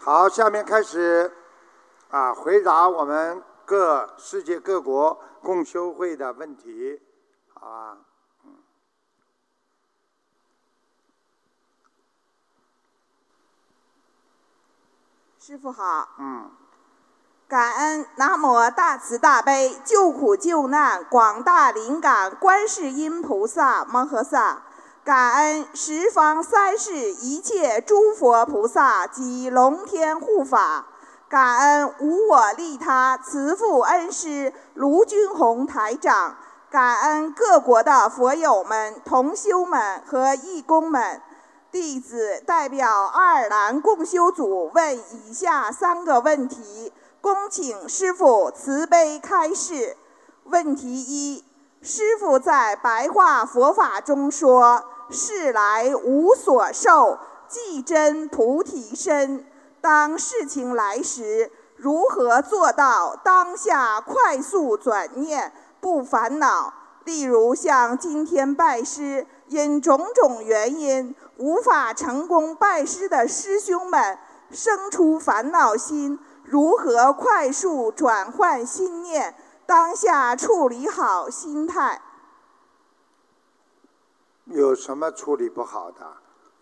好，下面开始啊，回答我们各世界各国共修会的问题，好吧？师傅好，嗯，感恩南无大慈大悲救苦救难广大灵感观世音菩萨摩诃萨，感恩十方三世一切诸佛菩萨及龙天护法，感恩无我利他慈父恩师卢军宏台长，感恩各国的佛友们、同修们和义工们。弟子代表爱尔兰共修组问以下三个问题，恭请师父慈悲开示。问题一：师父在白话佛法中说：“世来无所受，即真菩提身。”当事情来时，如何做到当下快速转念，不烦恼？例如像今天拜师，因种种原因。无法成功拜师的师兄们生出烦恼心，如何快速转换心念？当下处理好心态。有什么处理不好的？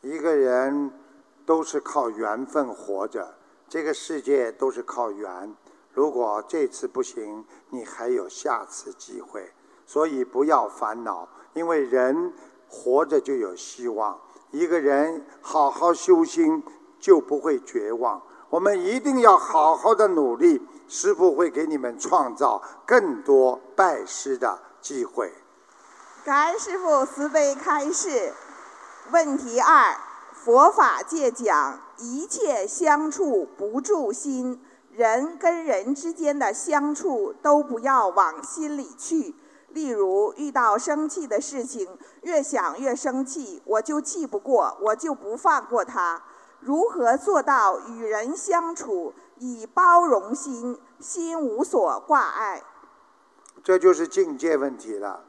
一个人都是靠缘分活着，这个世界都是靠缘。如果这次不行，你还有下次机会。所以不要烦恼，因为人活着就有希望。一个人好好修心，就不会绝望。我们一定要好好的努力，师父会给你们创造更多拜师的机会。感恩师父慈悲开示。问题二：佛法界讲，一切相处不住心，人跟人之间的相处都不要往心里去。例如遇到生气的事情，越想越生气，我就气不过，我就不放过他。如何做到与人相处以包容心，心无所挂碍？这就是境界问题了。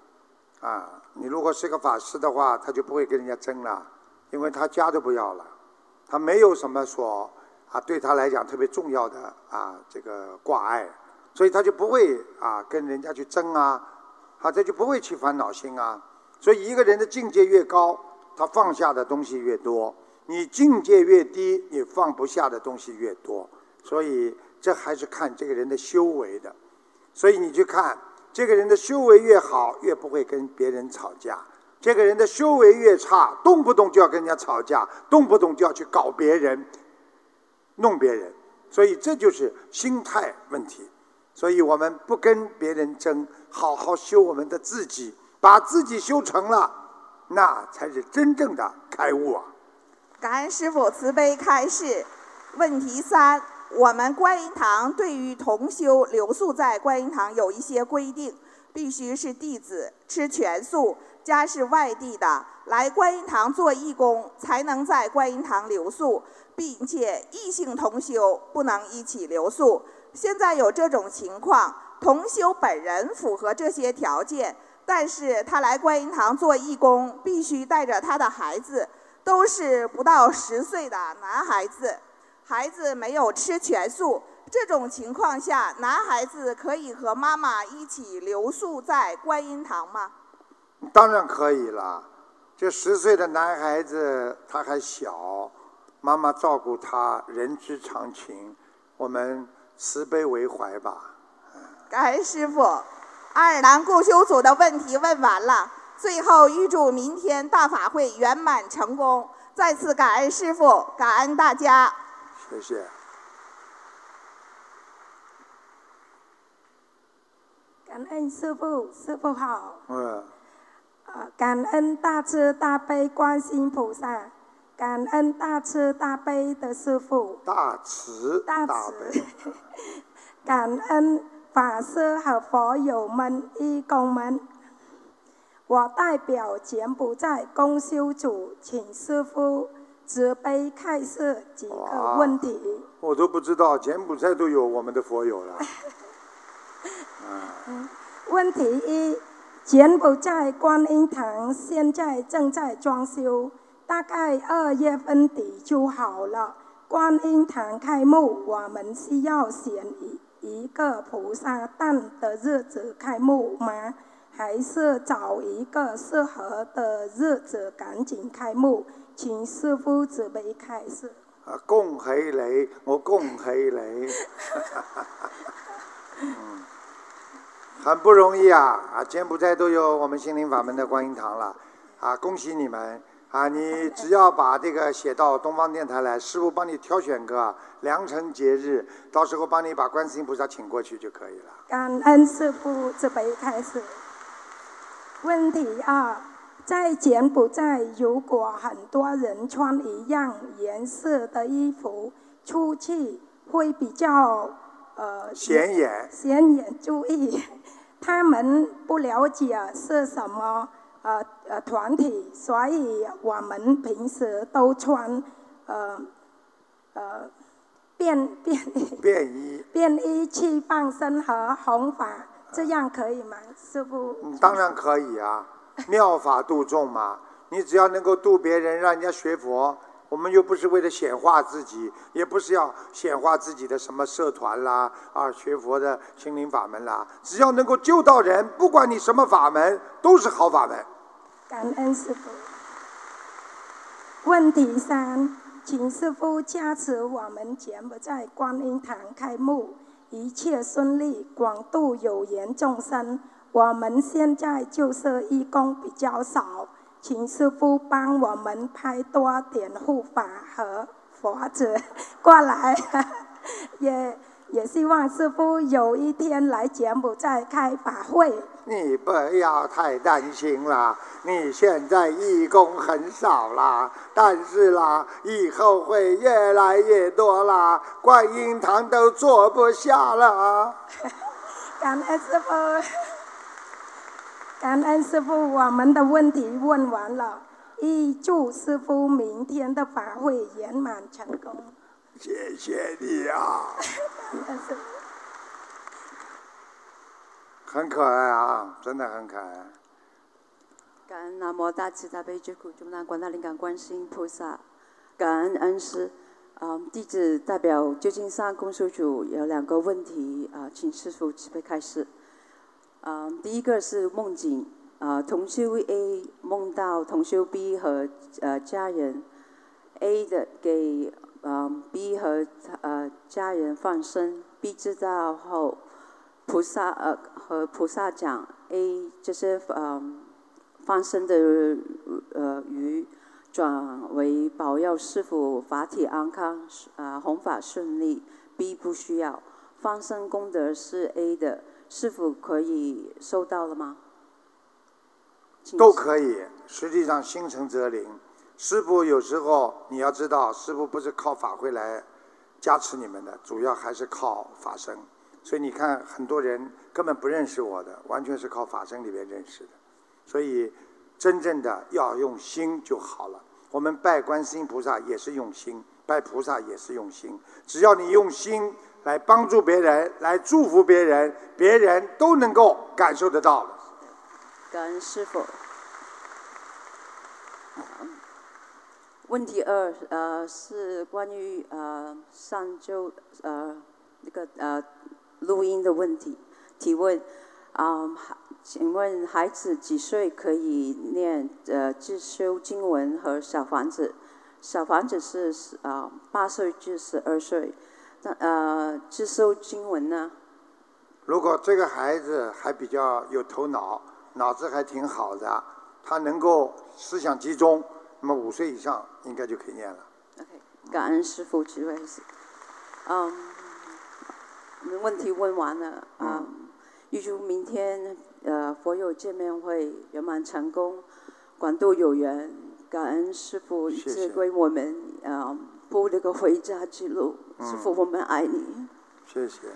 啊，你如果是个法师的话，他就不会跟人家争了，因为他家都不要了，他没有什么说啊，对他来讲特别重要的啊这个挂碍，所以他就不会啊跟人家去争啊。啊他就不会起烦恼心啊，所以一个人的境界越高，他放下的东西越多；你境界越低，你放不下的东西越多。所以这还是看这个人的修为的。所以你去看这个人的修为越好，越不会跟别人吵架；这个人的修为越差，动不动就要跟人家吵架，动不动就要去搞别人、弄别人。所以这就是心态问题。所以我们不跟别人争，好好修我们的自己，把自己修成了，那才是真正的开悟啊！感恩师父慈悲开示。问题三：我们观音堂对于同修留宿在观音堂有一些规定，必须是弟子吃全素，家是外地的来观音堂做义工才能在观音堂留宿，并且异性同修不能一起留宿。现在有这种情况，同修本人符合这些条件，但是他来观音堂做义工，必须带着他的孩子，都是不到十岁的男孩子，孩子没有吃全素。这种情况下，男孩子可以和妈妈一起留宿在观音堂吗？当然可以了，这十岁的男孩子他还小，妈妈照顾他，人之常情，我们。慈悲为怀吧，感恩师傅。爱尔兰共修组的问题问完了，最后预祝明天大法会圆满成功。再次感恩师傅，感恩大家。谢谢。感恩师傅，师傅好。嗯。啊，感恩大慈大悲观世音菩萨。感恩大慈大悲的师傅，大慈大悲，感恩法师和佛友们、义工们。我代表柬埔寨公修组，请师父慈悲开示几个问题。我都不知道柬埔寨都有我们的佛友了。问题一：柬埔寨观音堂现在正在装修。大概二月份底就好了，观音堂开幕，我们需要选一一个菩萨诞的日子开幕吗？还是找一个适合的日子赶紧开幕？请师傅慈悲开示。啊，恭喜你，我恭喜你，嗯，很不容易啊！啊，柬埔寨都有我们心灵法门的观音堂了，啊，恭喜你们！啊，你只要把这个写到东方电台来，师傅帮你挑选个良辰节日，到时候帮你把观世音菩萨请过去就可以了。感恩师傅慈悲开始。问题二，在柬埔寨，如果很多人穿一样颜色的衣服出去，会比较呃显眼，显眼。注意，他们不了解是什么呃呃团体，所以我们平时都穿呃呃便便便衣，便衣去放生和弘法，这样可以吗，师傅？嗯当然可以啊，妙法度众嘛。你只要能够度别人，让人家学佛，我们又不是为了显化自己，也不是要显化自己的什么社团啦，啊，学佛的心灵法门啦，只要能够救到人，不管你什么法门，都是好法门。感恩师傅。问题三，请师傅加持我们柬埔寨观音堂开幕，一切顺利，广度有缘众生。我们现在就是义工比较少，请师傅帮我们拍多点护法和佛子 过来，也也希望师傅有一天来柬埔寨开法会。你不要太担心啦，你现在义工很少啦，但是啦，以后会越来越多啦，观音堂都坐不下了。感恩师傅，感恩师傅，我们的问题问完了，预祝师傅明天的法会圆满成功。谢谢你啊，感恩师傅。很可爱啊，真的很可爱。感恩南无大慈大悲救苦救难广大灵感观世音菩萨，感恩恩师。嗯，弟子代表旧金山公修组有两个问题啊、请师傅慈悲开示。嗯，第一个是梦境啊、同修 A 梦到同修 B 和呃家人 A 的给嗯 B 和呃家人放生，B 知道后，菩萨呃和菩萨讲 A 这些嗯。放生的呃鱼转为保佑师傅法体安康，啊、弘法顺利。B 不需要，放生功德是 A 的，师傅可以收到了吗？都可以，实际上心诚则灵。师傅有时候你要知道，师傅不是靠法会来加持你们的，主要还是靠法身。所以你看，很多人根本不认识我的，完全是靠法身里面认识的。所以，真正的要用心就好了。我们拜观世音菩萨也是用心，拜菩萨也是用心。只要你用心来帮助别人，来祝福别人，别人都能够感受得到。感恩师傅。问题二，呃，是关于呃上周呃那个呃录音的问题提问，啊、请问孩子几岁可以念呃自修经文和小房子？小房子是啊八岁至十二岁，呃接收经文呢？如果这个孩子还比较有头脑，脑子还挺好的，他能够思想集中，那么五岁以上应该就可以念了。OK，感恩师傅智慧是，嗯，问题问完了，嗯，预祝明天呃佛友见面会圆满成功，广度有缘，感恩师傅谢谢赐给我们呃铺这个回家之路，师傅我们爱你。谢谢。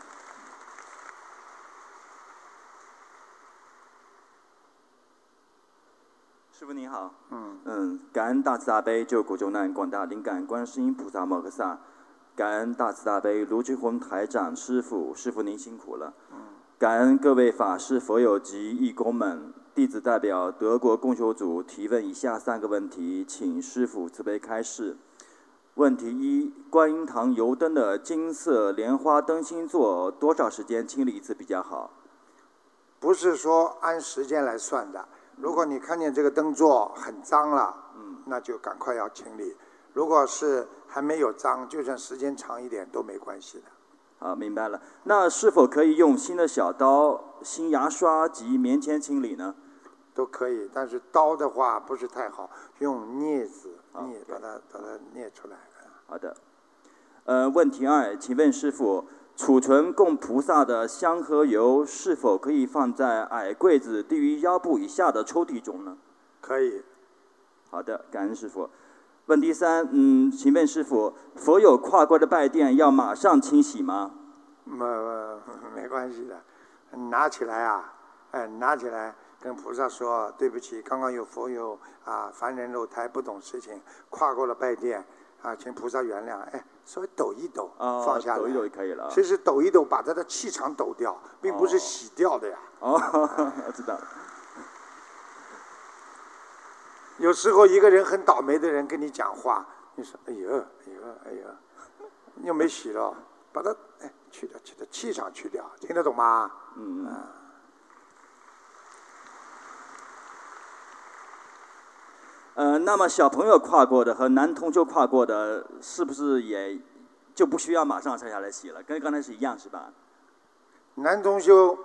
师傅您好，嗯，嗯，感恩大慈大悲救苦救难广大灵感观世音菩萨摩诃萨，感恩大慈大悲卢俊宏台长师傅，师傅您辛苦了。感恩各位法师、佛友及义工们，弟子代表德国共修组提问以下三个问题，请师傅慈悲开示。问问题一：观音堂油灯的金色莲花灯芯座多少时间清理一次比较好？不是说按时间来算的。如果你看见这个灯座很脏了，嗯，那就赶快要清理。如果是还没有脏，就算时间长一点都没关系的。啊，明白了。那是否可以用新的小刀、新牙刷及棉签清理呢？都可以，但是刀的话不是太好，用镊子好镊把它把它镊出来。好的。呃，问题二，请问师傅，储存供菩萨的香和油是否可以放在矮柜子低于腰部以下的抽屉中呢？可以，好的，感恩师傅。问题三，嗯，请问师傅，佛友跨过的拜垫要马上清洗吗？没没关系的，拿起来啊，哎，拿起来跟菩萨说对不起，刚刚有佛友啊，凡人肉胎不懂事情，跨过了拜垫啊，请菩萨原谅，哎，稍微抖一抖，啊，放下来，抖一抖就可以了啊。其实抖一抖把他的气场抖掉，并不是哦洗掉的呀。哦，知道了。有时候一个人很倒霉的人跟你讲话，你说哎呦哎呦哎呦，又没洗了，把它哎去掉去掉，气场去掉，听得懂吗？嗯。呃，那么小朋友跨过的和男同修跨过的，是不是也就不需要马上拆下来洗了？跟刚才是一样是吧？男同修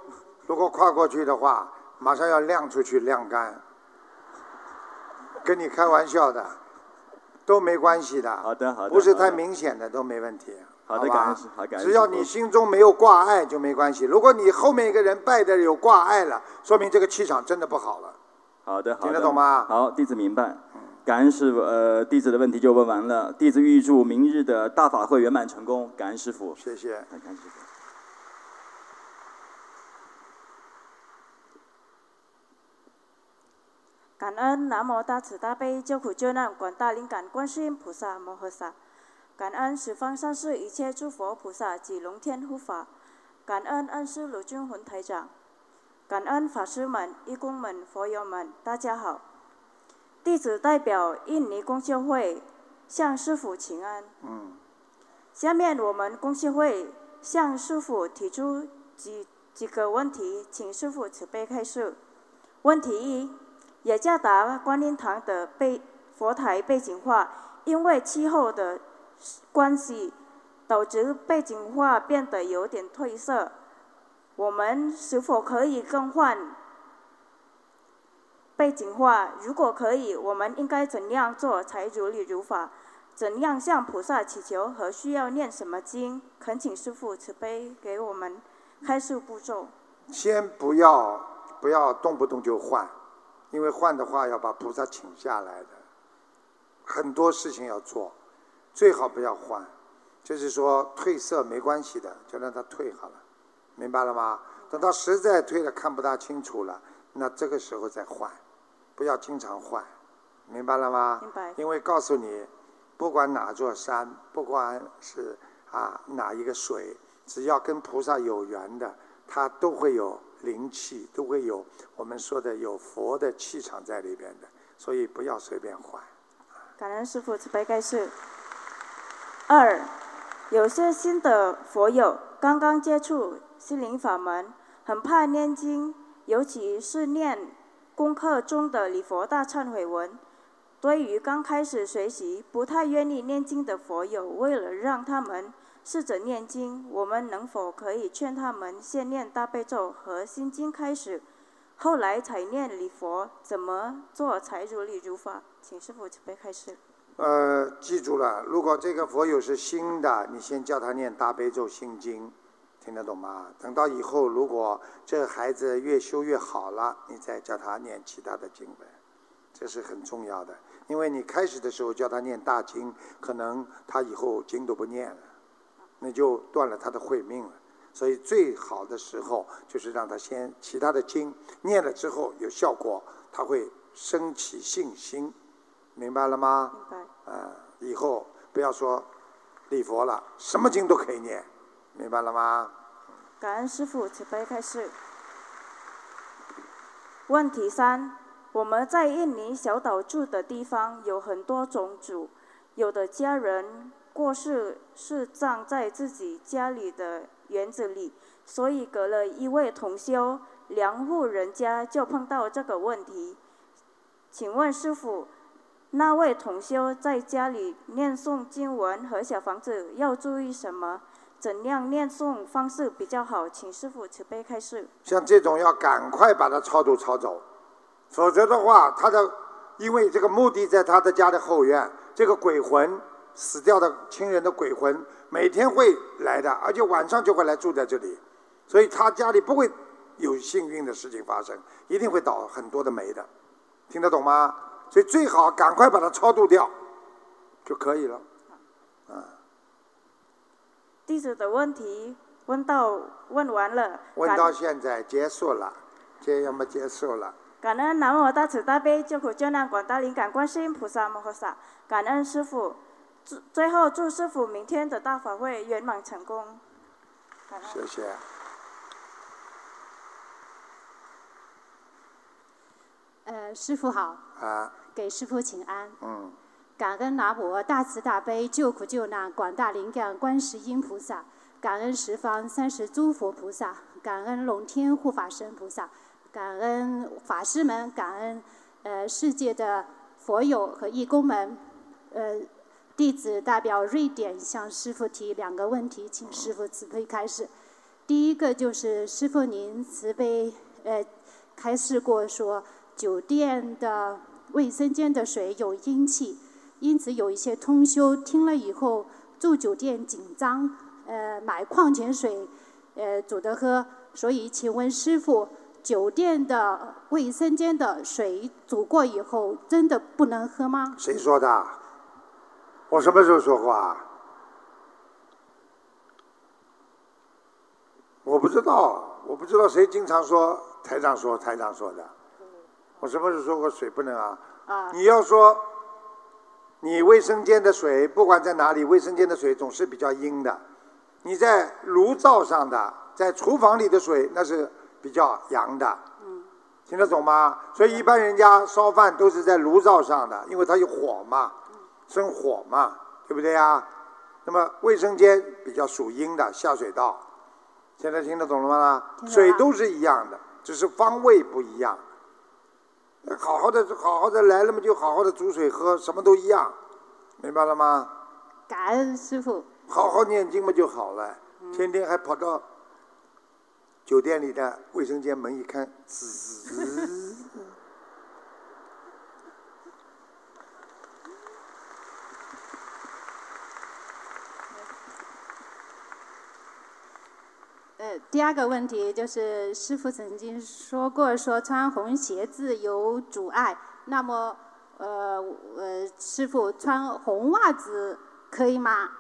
如果跨过去的话，马上要晾出去晾干，跟你开玩笑的，都没关系的。好的，好的。不是太明显的都没问题。好的吧感恩师好感恩只要你心中没有挂碍就没关系。如果你后面一个人拜的有挂碍了，说明这个气场真的不好了。好的，好的。听得懂吗好，弟子明白。感恩师傅，呃，弟子的问题就问完了。弟子预祝明日的大法会圆满成功。感恩师傅。谢谢。感恩师傅。感恩南无大慈大悲救苦救难广大灵感观世音菩萨摩诃萨，感恩十方三世一切诸佛菩萨及龙天护法，感恩恩师卢军宏台长，感恩法师们、义工们、佛友们，大家好。弟子代表印尼公修会向师父请安。嗯。下面我们公修会向师父提出几几个问题，请师父慈悲开示。问题一：雅加达观音堂的背佛台背景画，因为气候的关系，导致背景画变得有点褪色。我们是否可以更换背景画？如果可以，我们应该怎样做才如理如法？怎样向菩萨祈求和需要念什么经？恳请师父慈悲给我们开示步骤。先不要不要动不动就换，因为换的话要把菩萨请下来的，很多事情要做，最好不要换。就是说褪色没关系的，就让它退好了，明白了吗？等到实在退了看不大清楚了，那这个时候再换，不要经常换，明白了吗？明白因为告诉你，不管哪座山，不管是啊哪一个水，只要跟菩萨有缘的，它都会有灵气，都会有我们说的有佛的气场在里边的，所以不要随便换。感恩师父慈悲开示。二，有些新的佛友刚刚接触心灵法门，很怕念经，尤其是念功课中的礼佛大忏悔文。对于刚开始学习、不太愿意念经的佛友，为了让他们试着念经，我们能否可以劝他们先念大悲咒和心经开始，后来才念礼佛？怎么做才如理如法？请师父准备开始。呃，记住了，如果这个佛友是新的，你先叫他念大悲咒心经，听得懂吗？等到以后，如果这个孩子越修越好了，你再叫他念其他的经文，这是很重要的。因为你开始的时候叫他念大经，可能他以后经都不念了，那就断了他的慧命了。所以最好的时候就是让他先其他的经念了之后有效果，他会升起信心，明白了吗？明白。呃，以后不要说礼佛了，什么经都可以念，明白了吗？感恩师傅慈悲开始。问题三：我们在印尼小岛住的地方有很多种族，有的家人过世是葬在自己家里的园子里，所以隔了一位同修，两户人家就碰到这个问题。请问师傅，那位同修在家里念诵经文和小房子要注意什么？怎样念诵方式比较好？请师傅慈悲开示。像这种要赶快把它超度超走，否则的话，他的因为这个墓地在他的家的后院，这个鬼魂死掉的亲人的鬼魂每天会来的，而且晚上就会来住在这里，所以他家里不会有幸运的事情发生，一定会倒很多的霉的。听得懂吗？所以最好赶快把它超度掉，就可以了。啊，弟子的问题问到问完了，问到现在结束了，这要么结束了。感恩南无大慈大悲救苦救难广大灵感观世音菩萨摩诃萨，感恩师傅，最最后祝师傅明天的大法会圆满成功。谢谢。呃，师傅好。啊。给师傅请安。嗯。感恩南无大慈大悲救苦救难广大灵感观世音菩萨，感恩十方三世诸佛菩萨，感恩龙天护法神菩萨，感恩法师们，感恩呃世界的佛友和义工们。呃，弟子代表瑞典向师傅提两个问题，请师傅慈悲开示。第一个就是师傅您慈悲呃开示过说。酒店的卫生间的水有阴气，因此有一些通修听了以后住酒店紧张，呃，买矿泉水，呃，煮着喝。所以，请问师傅，酒店的卫生间的水煮过以后真的不能喝吗？谁说的？我什么时候说过啊？我不知道，我不知道谁经常说台长说台长说的。我什么时候说过水不能啊？啊！你要说，你卫生间的水，不管在哪里，卫生间的水总是比较阴的。你在炉灶上的，在厨房里的水，那是比较阳的。嗯。听得懂吗？所以一般人家烧饭都是在炉灶上的，因为它有火嘛，生火嘛，对不对呀？那么卫生间比较属阴的下水道，现在听得懂了吗？水都是一样的，只是方位不一样。好好的，好好的来了嘛，就好好的煮水喝，什么都一样，明白了吗？感恩师傅。好好念经嘛就好了，天天还跑到酒店里的卫生间门一看，滋。第二个问题就是，师傅曾经说过，说穿红鞋子有阻碍。那么，呃，呃，师傅穿红袜子可以吗？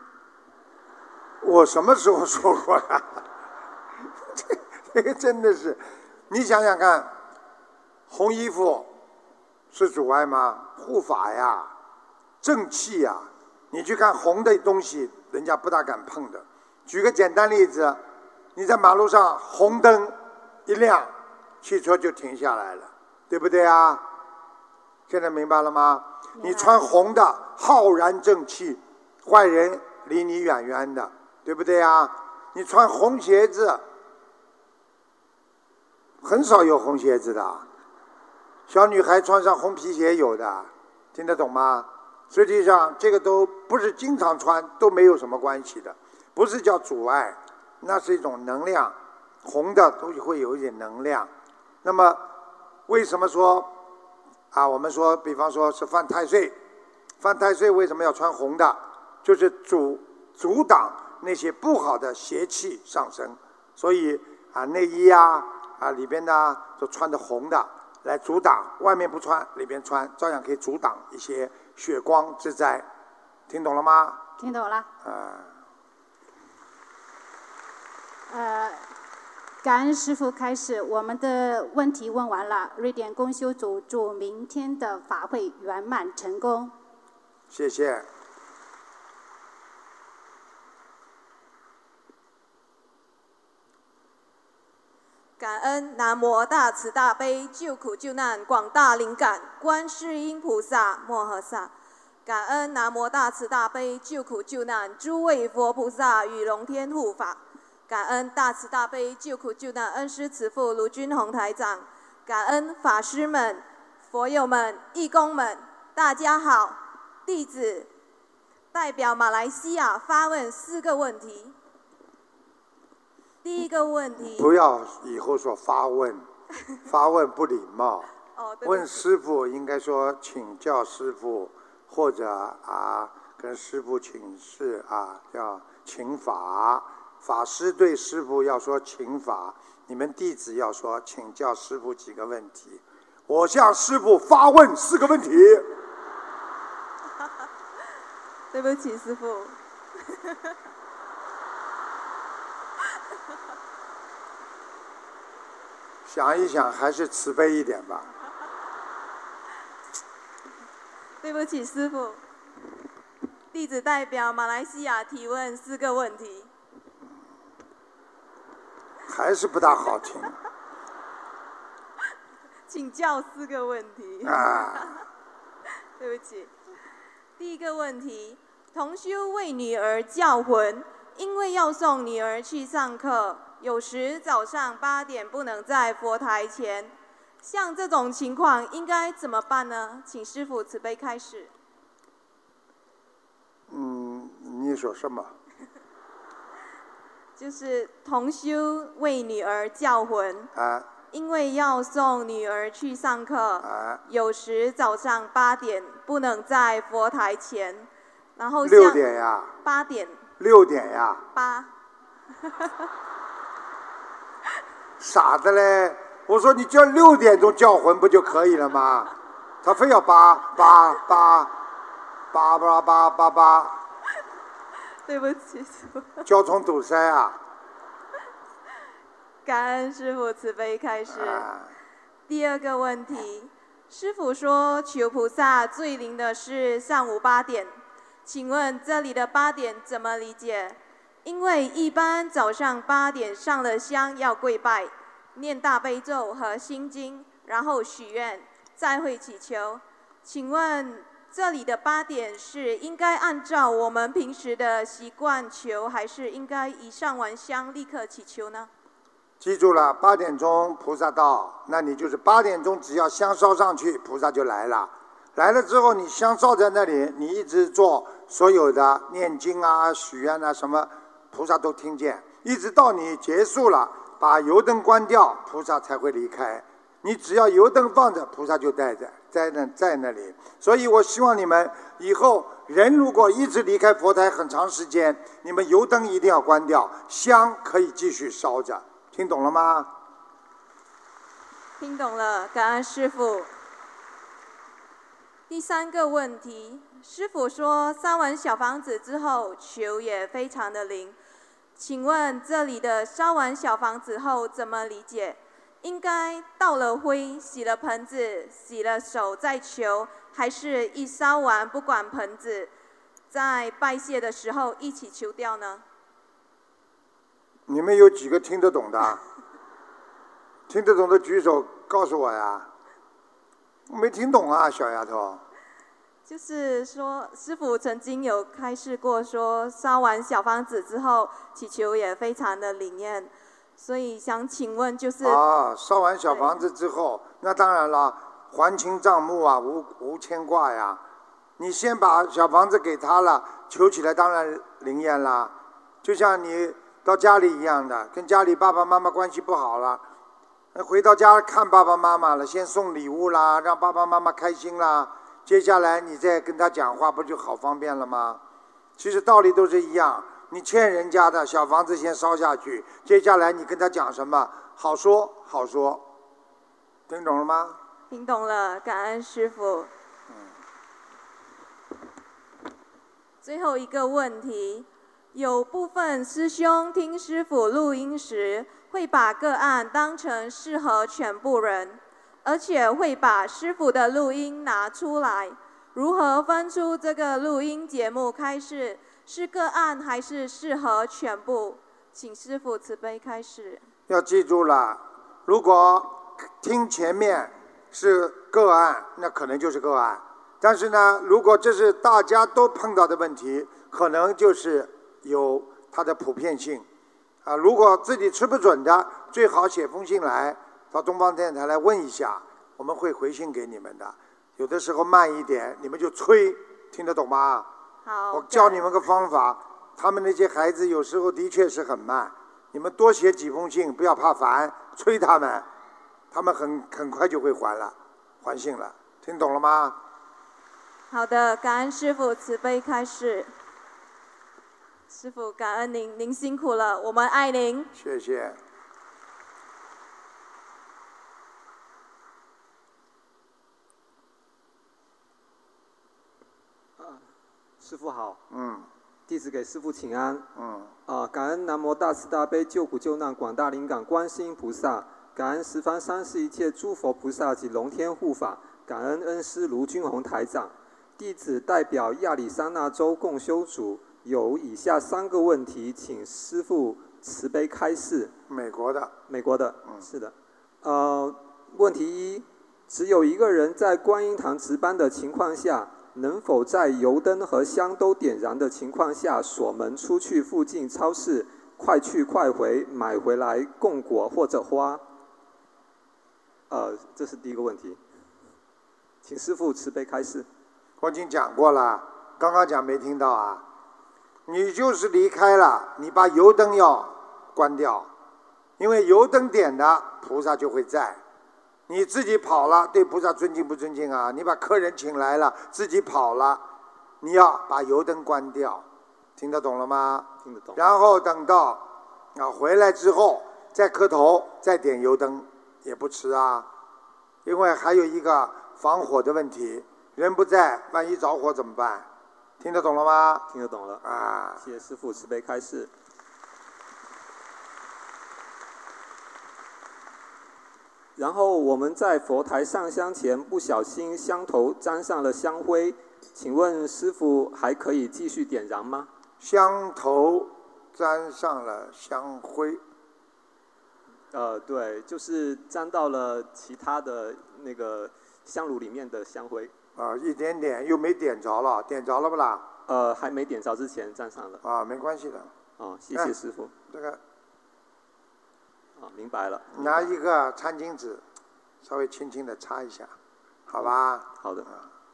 我什么时候说过呀？这这个真的是，你想想看，红衣服是阻碍吗？护法呀，正气呀。你去看红的东西，人家不大敢碰的。举个简单例子。你在马路上红灯一亮，汽车就停下来了，对不对啊？现在明白了吗？你穿红的浩然正气，坏人离你远远的，对不对啊？你穿红鞋子，很少有红鞋子的，小女孩穿上红皮鞋有的，听得懂吗？实际上这个都不是经常穿，都没有什么关系的，不是叫阻碍。那是一种能量，红的东西会有一点能量。那么，为什么说啊？我们说，比方说是犯太岁，犯太岁为什么要穿红的？就是阻阻挡那些不好的邪气上升。所以啊，内衣啊啊里边呢都穿的红的，来阻挡。外面不穿，里边穿，照样可以阻挡一些血光之灾。听懂了吗？听懂了。啊。呃，感恩师傅开始，我们的问题问完了。瑞典公修组祝明天的法会圆满成功。谢谢。感恩南无大慈大悲救苦救难广大灵感观世音菩萨摩诃萨。感恩南无大慈大悲救苦救难诸位佛菩萨与龙天护法，感恩大慈大悲救苦救难恩师慈父卢军宏台长，感恩法师们、佛友们、义工们，大家好，弟子代表马来西亚发问四个问题。第一个问题，不要以后说发问，发问不礼貌。问师傅应该说请教师傅，或者啊跟师傅请示啊，叫请法。法师对师傅要说请法，你们弟子要说请教师傅几个问题。我向师傅发问四个问题。对不起，师傅。想一想，还是慈悲一点吧。对不起，师傅。弟子代表马来西亚提问四个问题。还是不大好听 请教四个问题。啊！对不起，第一个问题，同修为女儿叫魂，因为要送女儿去上课，有时早上八点不能在佛台前，像这种情况应该怎么办呢？请师傅慈悲开始。嗯，你说什么？就是同修为女儿叫魂，啊因为要送女儿去上课，啊！有时早上八点不能在佛台前，然后六点呀，八点六点呀，八，傻的嘞！我说你叫六点钟叫魂不就可以了吗？他非要八八八八八八八八，对不起，师傅。交通堵塞啊！感恩师傅慈悲开示。啊，第二个问题，师傅说求菩萨最灵的是上午八点，请问这里的八点怎么理解？因为一般早上八点上了香要跪拜，念大悲咒和心经，然后许愿，再会祈求。请问这里的八点是应该按照我们平时的习惯求，还是应该一上完香立刻祈求呢？记住了，八点钟菩萨到，那你就是八点钟只要香烧上去，菩萨就来了。来了之后，你香烧在那里，你一直做所有的念经啊、许愿啊什么，菩萨都听见，一直到你结束了，把油灯关掉，菩萨才会离开。你只要油灯放着，菩萨就待着，在那在那里。所以我希望你们以后人如果一直离开佛台很长时间，你们油灯一定要关掉，香可以继续烧着。听懂了吗？听懂了，感恩师傅。第三个问题，师傅说烧完小房子之后，球也非常的灵。请问这里的烧完小房子后怎么理解？应该倒了灰，洗了盆子，洗了手再求，还是一烧完不管盆子，在拜谢的时候一起求掉呢？你们有几个听得懂的？听得懂的举手告诉我呀。我没听懂啊，小丫头。就是说，师傅曾经有开示过，说烧完小方子之后，祈求也非常的灵验，所以想请问，就是啊，烧完小房子之后，那当然了，还清账目啊，无无牵挂呀。你先把小房子给他了，求起来当然灵验啦。就像你到家里一样的，跟家里爸爸妈妈关系不好了，那回到家看爸爸妈妈了，先送礼物啦，让爸爸妈妈开心啦。接下来你再跟他讲话，不就好方便了吗？其实道理都是一样。你欠人家的小房子先烧下去，接下来你跟他讲什么？好说好说，听懂了吗？听懂了，感恩师傅。嗯最后一个问题，有部分师兄听师傅录音时，会把个案当成适合全部人，而且会把师傅的录音拿出来。如何分出这个录音节目开示是个案还是适合全部？请师傅慈悲开始。要记住了，如果听前面是个案，那可能就是个案；但是呢，如果这是大家都碰到的问题，可能就是有它的普遍性。啊，如果自己吃不准的，最好写封信来到东方电台来问一下，我们会回信给你们的。有的时候慢一点，你们就催，听得懂吗？好。我教你们个方法，他们那些孩子有时候的确是很慢，你们多写几封信，不要怕烦，催他们，他们很很快就会还了，还信了，听懂了吗？好的，感恩师傅慈悲开示。师傅，感恩您，您辛苦了，我们爱您。谢谢。师傅好。嗯。弟子给师傅请安。嗯。啊，感恩南无大慈大悲救苦救难广大灵感观世音菩萨，感恩十方三世一切诸佛菩萨及龙天护法，感恩恩师卢军宏台长。弟子代表亚利桑那州共修组。有以下三个问题，请师傅慈悲开示。美国的，美国的，嗯，是的。呃，问题一：只有一个人在观音堂值班的情况下，能否在油灯和香都点燃的情况下锁门出去附近超市快去快回买回来供果或者花？呃，这是第一个问题，请师傅慈悲开示。我已经讲过了，刚刚讲没听到啊？你就是离开了，你把油灯要关掉，因为油灯点的菩萨就会在。你自己跑了，对菩萨尊敬不尊敬啊？你把客人请来了，自己跑了，你要把油灯关掉，听得懂了吗？听得懂。然后等到啊回来之后再磕头，再点油灯也不迟啊，因为还有一个防火的问题，人不在，万一着火怎么办？听得懂了吗？听得懂了。啊，谢谢师傅慈悲开示。然后我们在佛台上香前不小心香头沾上了香灰，请问师傅还可以继续点燃吗？香头沾上了香灰。呃，对，就是沾到了其他的那个香炉里面的香灰。啊，一点点又没点着了，点着了不啦？呃，还没点着之前沾上了。啊，没关系的。啊，谢谢师傅。这个。啊，明白了。拿一个餐巾纸，稍微轻轻的擦一下，好吧？好的。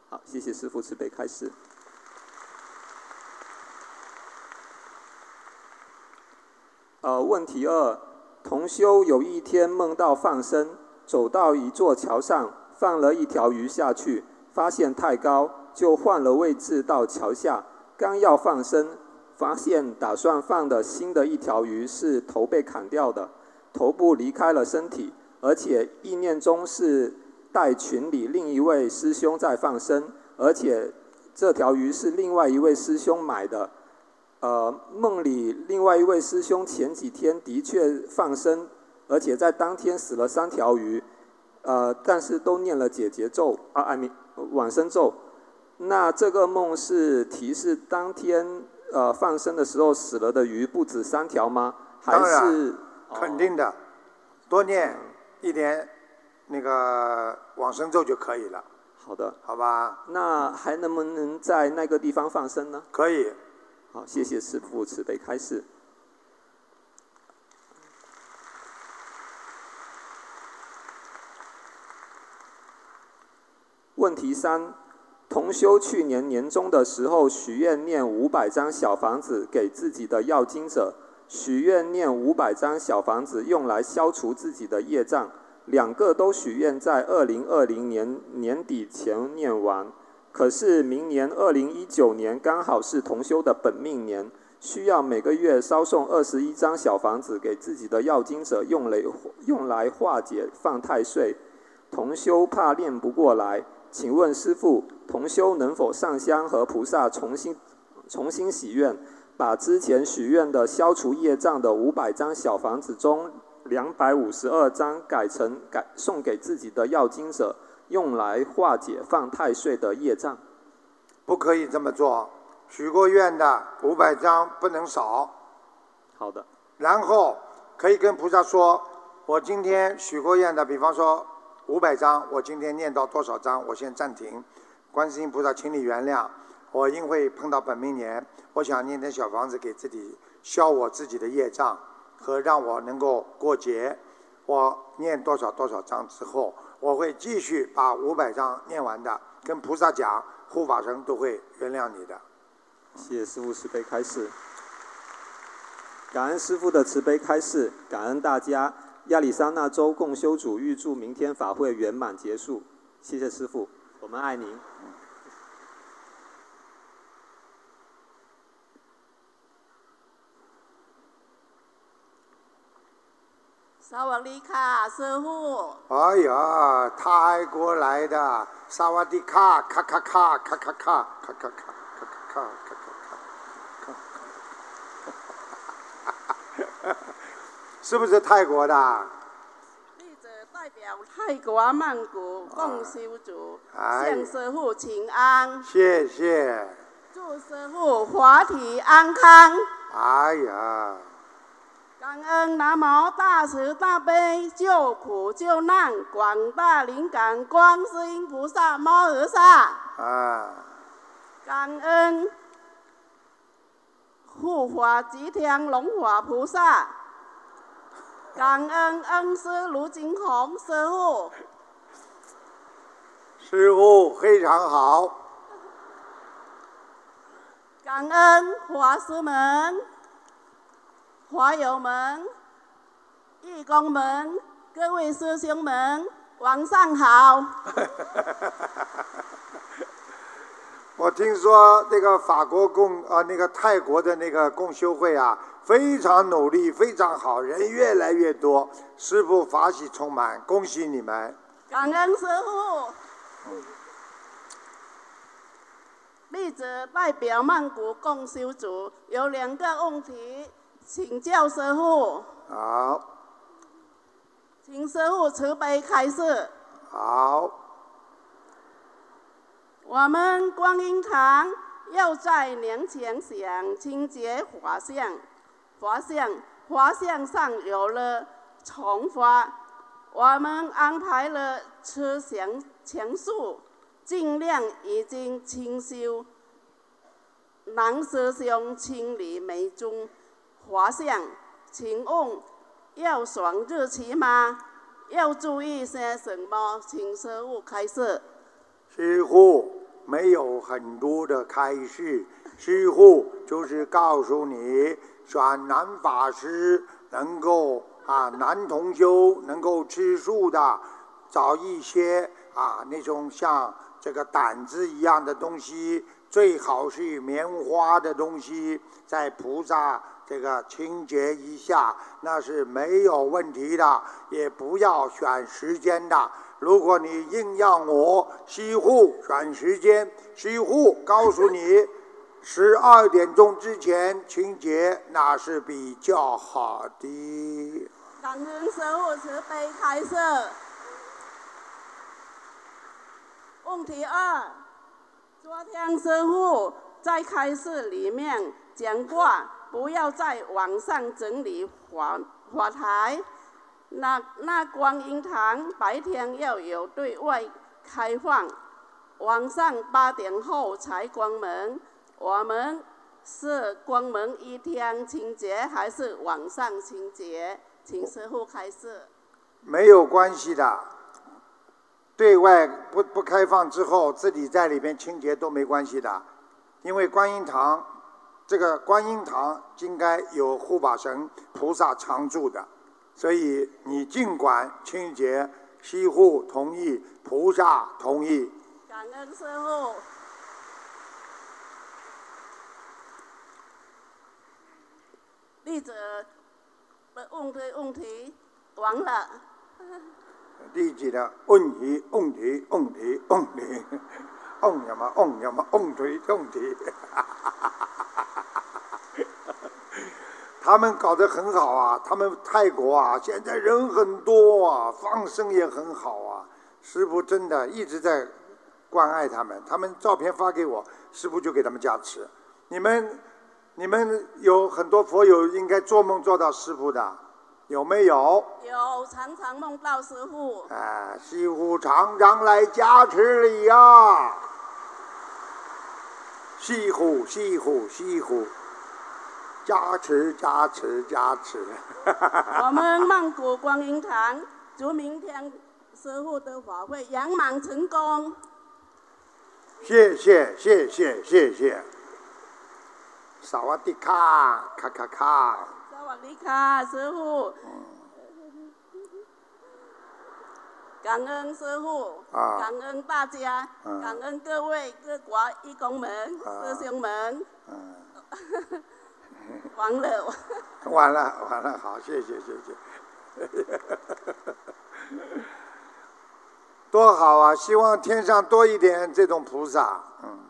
好，谢谢师傅慈悲开示。呃，问题二：同修有一天梦到放生，走到一座桥上，放了一条鱼下去。发现太高，就换了位置到桥下。刚要放生，发现打算放的新的一条鱼是头被砍掉的，头部离开了身体，而且意念中是带群里另一位师兄在放生，而且这条鱼是另外一位师兄买的。呃，梦里另外一位师兄前几天的确放生，而且在当天死了三条鱼，呃，但是都念了解结咒啊，艾米。往生咒，那这个梦是提示当天呃放生的时候死了的鱼不止三条吗？还是肯定的，多念一点那个往生咒就可以了。好的，好吧。那还能不能在那个地方放生呢？可以。好，谢谢师父慈悲开示。问题三：同修去年年终的时候许愿念五百张小房子给自己的要经者，许愿念五百张小房子用来消除自己的业障，两个都许愿在二零二零年年底前念完。可是明年二零一九年刚好是同修的本命年，需要每个月烧送二十一张小房子给自己的要经者，用来用来化解犯太岁。同修怕念不过来。请问师父，同修能否上香和菩萨重新重新许愿，把之前许愿的消除业障的五百张小房子中两百五十二张改成改送给自己的要经者，用来化解犯太岁的业障？不可以这么做，许过愿的五百张不能少。好的。然后可以跟菩萨说，我今天许过愿的，比方说。五百张，我今天念到多少张？我先暂停，观世音菩萨，请你原谅，我因为碰到本命年，我想念点小房子给自己消我自己的业障，和让我能够过节。我念多少多少章之后，我会继续把五百章念完的，跟菩萨讲，护法神都会原谅你的。谢谢师傅慈悲开示，感恩师傅的慈悲开示，感恩大家。亚利桑那州共修组预祝明天法会圆满结束，谢谢师傅，我们爱您。萨瓦迪卡，师傅。哎呀，泰国来的，萨瓦迪卡，卡卡卡，卡卡卡，卡卡卡，卡卡卡，卡卡卡，是不是泰国的？弟子代表泰国曼谷共修组向师傅请安。谢谢。祝师傅法体安康。哎呀。感恩南无大慈大悲救苦救难广大灵感观世音菩萨摩诃萨。啊。感恩护法吉天龙华菩萨。感恩恩师卢金红师傅。师傅非常好。感恩法师们。华友们、义工们、各位师兄们，晚上好。我听说那个法国共啊，那个泰国的那个共修会啊，非常努力，非常好，人越来越多，师傅法喜充满，恭喜你们！感恩师傅。弟子代表曼谷共修组有两个问题。请教师傅。好。请师傅慈悲开示。好。我们观音堂要在年前想清洁佛像，佛像佛像上有了虫花，我们安排了吃香强素，尽量已经清修。男师兄清理眉中。画像，请问要选日期吗？要注意些什么？请师傅开示。师傅没有很多的开示，师傅就是告诉你，选男法师能够啊，男同修能够吃素的，找一些啊那种像这个胆子一样的东西，最好是棉花的东西，在菩萨。这个清洁一下，那是没有问题的，也不要选时间的。如果你硬要我西户选时间，西户告诉你，十二点钟之前清洁那是比较好的。感恩师傅慈悲开示。问题二，昨天师傅在开示里面讲过。不要在网上整理法法台，那那观音堂白天要有对外开放，晚上八点后才关门。我们是关门一天清洁，还是晚上清洁？请师傅开示。没有关系的，对外不不开放之后，自己在里边清洁都没关系的，因为观音堂。这个观音堂应该有护法神菩萨常住的，所以你尽管清洁，西护同意，菩萨同意。感恩师傅。弟子的问题问题完了。弟子的问题问题问题问题，问什么 问什么问题问题。他们搞得很好啊，他们泰国啊，现在人很多啊，放生也很好啊。师傅真的一直在关爱他们，他们照片发给我，师傅就给他们加持。你们，你们有很多佛友应该做梦做到师傅的，有没有？有，常常梦到师傅。哎，师傅常常来加持你呀。西湖西湖西湖，加持加持加持。我们曼谷观音堂祝明天师傅的法会圆满成功。谢谢谢谢谢谢。萨瓦迪卡卡卡卡。萨瓦迪卡，师傅。感恩师傅，啊感恩大家，嗯感恩各位各国义工们、啊师兄们。嗯，完了，完了完了，好，谢谢谢谢。多好啊！希望天上多一点这种菩萨，嗯，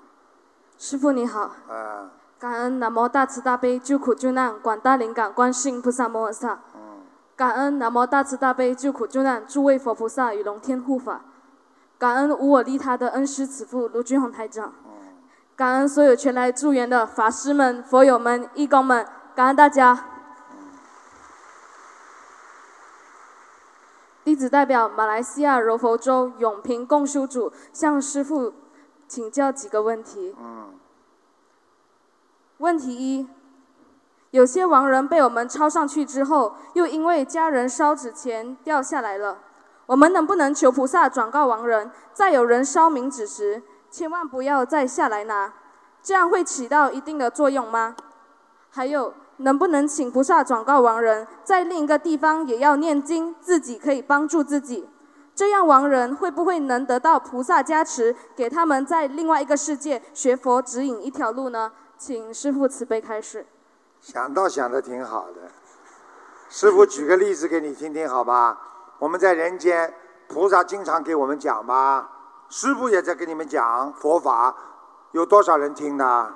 师傅你好，啊，感恩南无大慈大悲救苦救难广大灵感观世音菩萨摩诃萨，感恩南无大慈大悲救苦救难诸位佛菩萨与龙天护法，感恩无我利他的恩师慈父卢军宏台长，感恩所有前来助缘的法师们、佛友们、义工们，感恩大家。弟子代表马来西亚柔佛州永平共修组向师父请教几个问题。问题一：有些亡人被我们抄上去之后，又因为家人烧纸钱掉下来了，我们能不能求菩萨转告亡人，在有人烧冥纸时，千万不要再下来拿？这样会起到一定的作用吗？还有，能不能请菩萨转告亡人，在另一个地方也要念经，自己可以帮助自己？这样亡人会不会能得到菩萨加持，给他们在另外一个世界学佛指引一条路呢？请师父慈悲开示。想到想的挺好的。师傅举个例子给你听听，好吧？我们在人间，菩萨经常给我们讲吧，师傅也在跟你们讲佛法，有多少人听呢？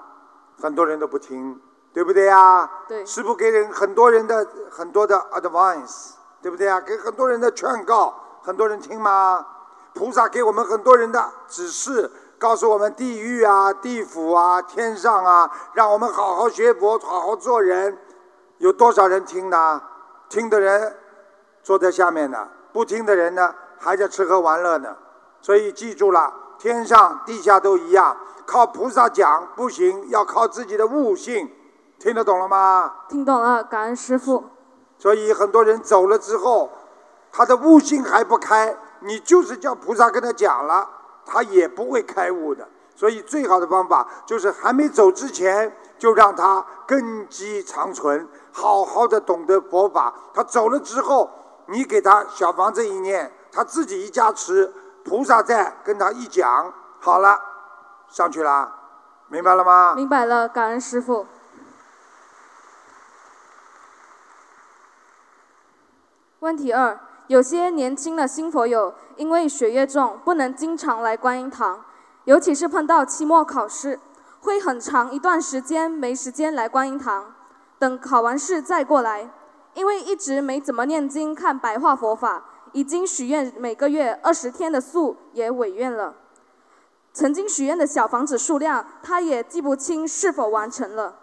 很多人都不听，对不对呀？对。师傅给人很多人的很多的 advice，对不对呀？给很多人的劝告，很多人听吗？菩萨给我们很多人的指示，告诉我们地狱啊、地府啊、天上啊，让我们好好学佛，好好做人。有多少人听呢？听的人坐在下面呢，不听的人呢还在吃喝玩乐呢。所以记住了，天上地下都一样，靠菩萨讲不行，要靠自己的悟性。听得懂了吗？听懂了，感恩师傅。所以很多人走了之后，他的悟性还不开，你就是叫菩萨跟他讲了，他也不会开悟的。所以最好的方法就是还没走之前，就让他根基长存，好好的懂得佛法。他走了之后，你给他小房子一念，他自己一加持，菩萨在跟他一讲，好了，上去了，明白了吗？明白了，感恩师父。问题二：有些年轻的新佛友因为学业重，不能经常来观音堂，尤其是碰到期末考试，会很长一段时间没时间来观音堂，等考完试再过来。因为一直没怎么念经看白话佛法，已经许愿每个月二十天的素也违愿了。曾经许愿的小房子数量，他也记不清是否完成了。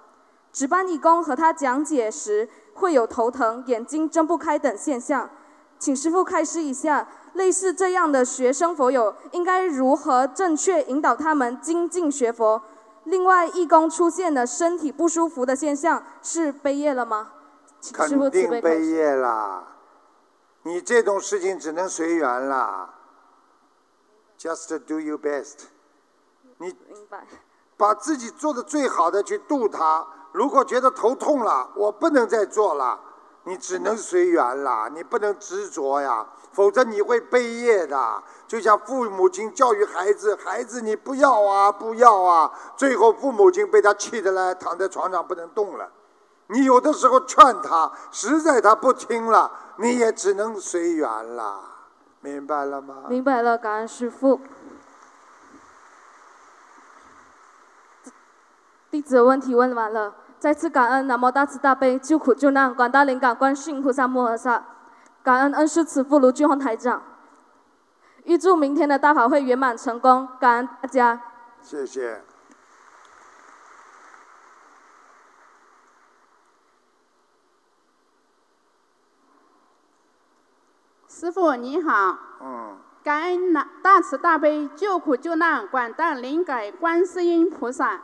值班义工和他讲解时，会有头疼、眼睛睁不开等现象，请师傅开示一下，类似这样的学生佛友应该如何正确引导他们精进学佛？另外，义工出现的身体不舒服的现象，是悲业了吗？请师傅慈悲。悲业啦！你这种事情只能随缘啦。Just do your best。你明白。把自己做的最好的去度他。如果觉得头痛了，我不能再做了，你只能随缘啦，你不能执着呀，否则你会背业的。就像父母亲教育孩子，孩子你不要啊，不要啊，最后父母亲被他气得来，躺在床上不能动了。你有的时候劝他，实在他不听了，你也只能随缘了，明白了吗？明白了，感恩师父。弟子的问题问完了，再次感恩南无大慈大悲救苦救难广大灵感观世音菩萨摩诃萨，感恩恩师慈父卢俊宏台长，预祝明天的大法会圆满成功，感恩大家。谢谢。师傅你好，嗯，感恩大大慈大悲救苦救难广大灵感观世音菩萨。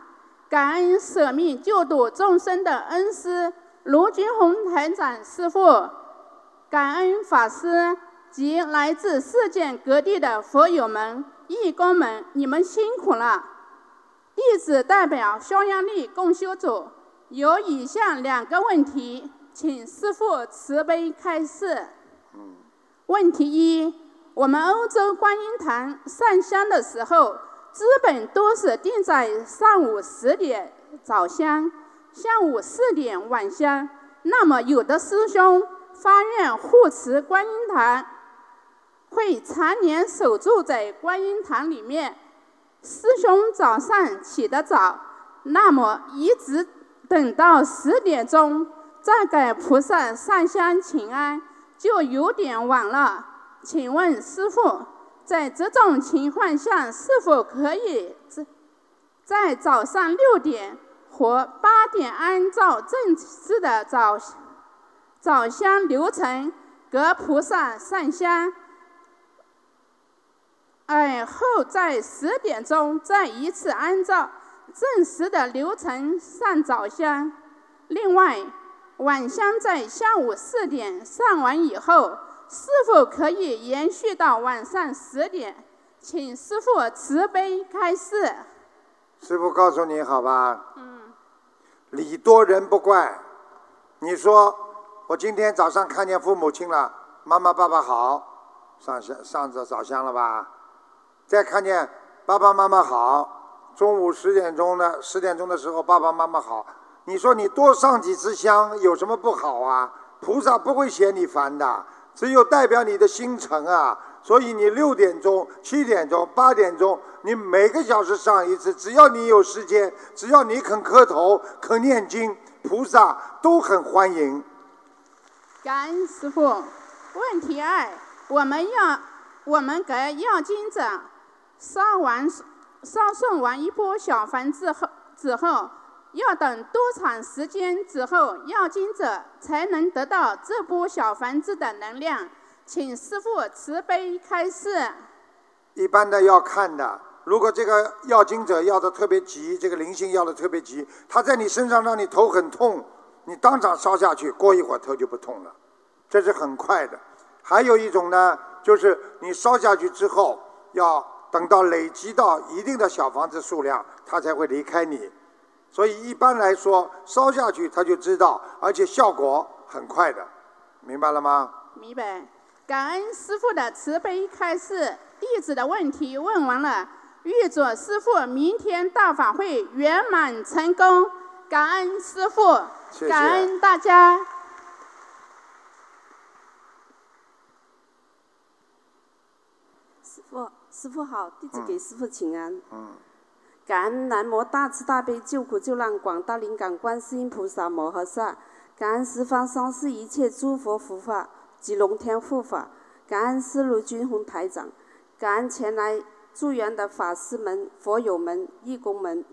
感恩舍命救度众生的恩师卢军宏台长师傅，感恩法师及来自世界各地的佛友们、义工们，你们辛苦了。弟子代表匈牙利共修组有以下两个问题，请师傅慈悲开示。问题一：我们欧洲观音堂上香的时候。基本都是定在上午十点早香，下午四点晚香。那么有的师兄发愿护持观音堂，会常年守住在观音堂里面。师兄早上起得早，那么一直等到十点钟再给菩萨上香请安，就有点晚了。请问师傅？在这种情况下，是否可以在在早上六点或八点按照正式的早早香流程给菩萨上香？而后在十点钟再一次按照正式的流程上早香。另外，晚香在下午四点上完以后。是否可以延续到晚上十点？请师傅慈悲开示。师傅告诉你好吧。嗯。礼多人不怪。你说我今天早上看见父母亲了，妈妈爸爸好，上香上着早香了吧？再看见爸爸妈妈好，中午十点钟的十点钟的时候爸爸妈妈好，你说你多上几次香有什么不好啊？菩萨不会嫌你烦的。只有代表你的心诚啊，所以你六点钟、七点钟、八点钟，你每个小时上一次，只要你有时间，只要你肯磕头、肯念经，菩萨都很欢迎。感恩师傅。问题二：我们要我们给要经者烧完、烧送完一波小房子后之后。要等多长时间之后，要经者才能得到这波小房子的能量？请师傅慈悲开示。一般的要看的，如果这个要经者要的特别急，这个灵性要的特别急，他在你身上让你头很痛，你当场烧下去，过一会儿头就不痛了，这是很快的。还有一种呢，就是你烧下去之后，要等到累积到一定的小房子数量，他才会离开你。所以一般来说，烧下去他就知道，而且效果很快的，明白了吗？明白。感恩师傅的慈悲开示，弟子的问题问完了，预祝师傅明天大法会圆满成功。感恩师傅，感恩大家。师傅，师傅好，弟子给师傅请安。嗯。感恩南无大慈大悲救苦救难广大灵感观世音菩萨摩诃萨，感恩十方三世一切诸佛护法及龙天护法，感恩四路军宏台长，感恩前来助缘的法师们、佛友们、义工们。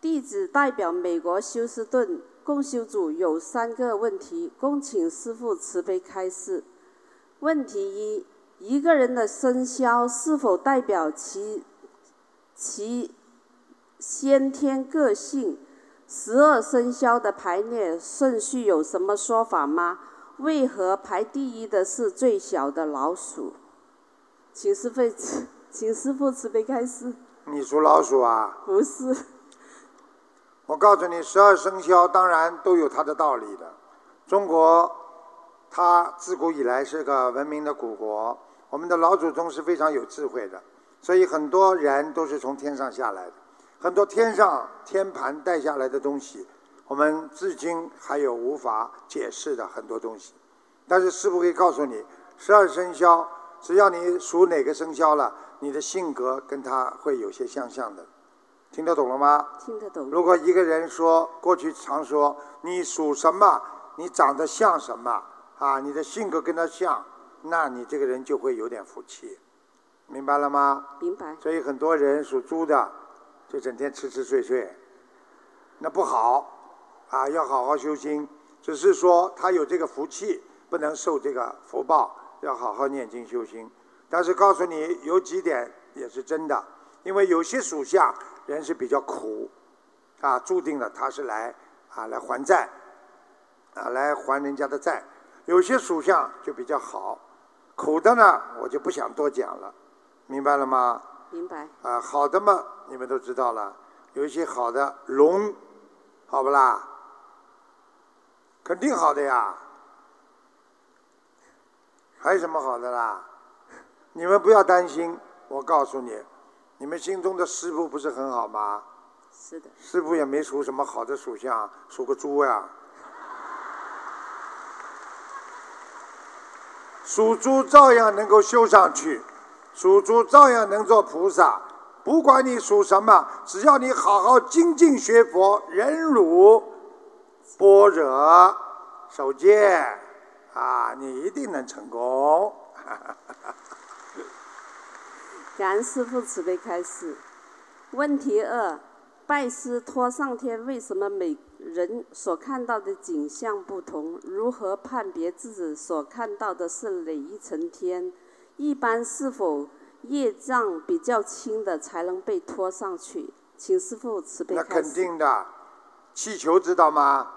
弟子代表美国休斯顿共修组有三个问题，恭请师父慈悲开示。问题一：一个人的生肖是否代表其？其先天个性，十二生肖的排列顺序有什么说法吗？为何排第一的是最小的老鼠？请师傅，请师傅慈悲开示。你属老鼠啊？不是。我告诉你，十二生肖当然都有它的道理的。中国，它自古以来是个文明的古国，我们的老祖宗是非常有智慧的。所以很多人都是从天上下来的，很多天上天盘带下来的东西，我们至今还有无法解释的很多东西。但是师傅可以告诉你，十二生肖，只要你属哪个生肖了，你的性格跟他会有些相像的。听得懂了吗？听得懂。如果一个人说，过去常说你属什么，你长得像什么啊，你的性格跟他像，那你这个人就会有点福气。明白了吗？明白。所以很多人属猪的，就整天吃吃睡睡，那不好，啊，要好好修心。只是说他有这个福气，不能受这个福报，要好好念经修心。但是告诉你，有几点也是真的，因为有些属相人是比较苦，啊，注定了他是来啊来还债，啊来还人家的债。有些属相就比较好，苦的呢我就不想多讲了，明白了吗？明白。啊，好的嘛，你们都知道了，有一些好的龙，好不啦？肯定好的呀。还有什么好的啦？你们不要担心，我告诉你，你们心中的师傅不是很好吗？是的。师傅也没属什么好的属相，属个猪呀。属猪照样能够修上去，属猪照样能做菩萨。不管你属什么，只要你好好精进学佛、忍辱、般若、守戒，啊，你一定能成功。感恩师父慈悲开示。问题二：拜师托上天，为什么每人所看到的景象不同？如何判别自己所看到的是哪一层天？一般是否业障比较轻的才能被拖上去？请师傅慈悲那。肯定的，气球知道吗？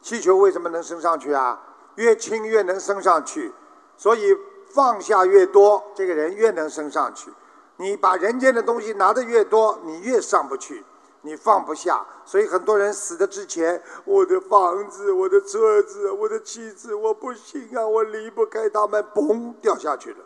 气球为什么能升上去啊？越轻越能升上去，所以放下越多，这个人越能升上去。你把人间的东西拿得越多，你越上不去，你放不下。所以很多人死的之前，我的房子、我的车子、我的妻子，我不行啊，我离不开他们，嘣掉下去了。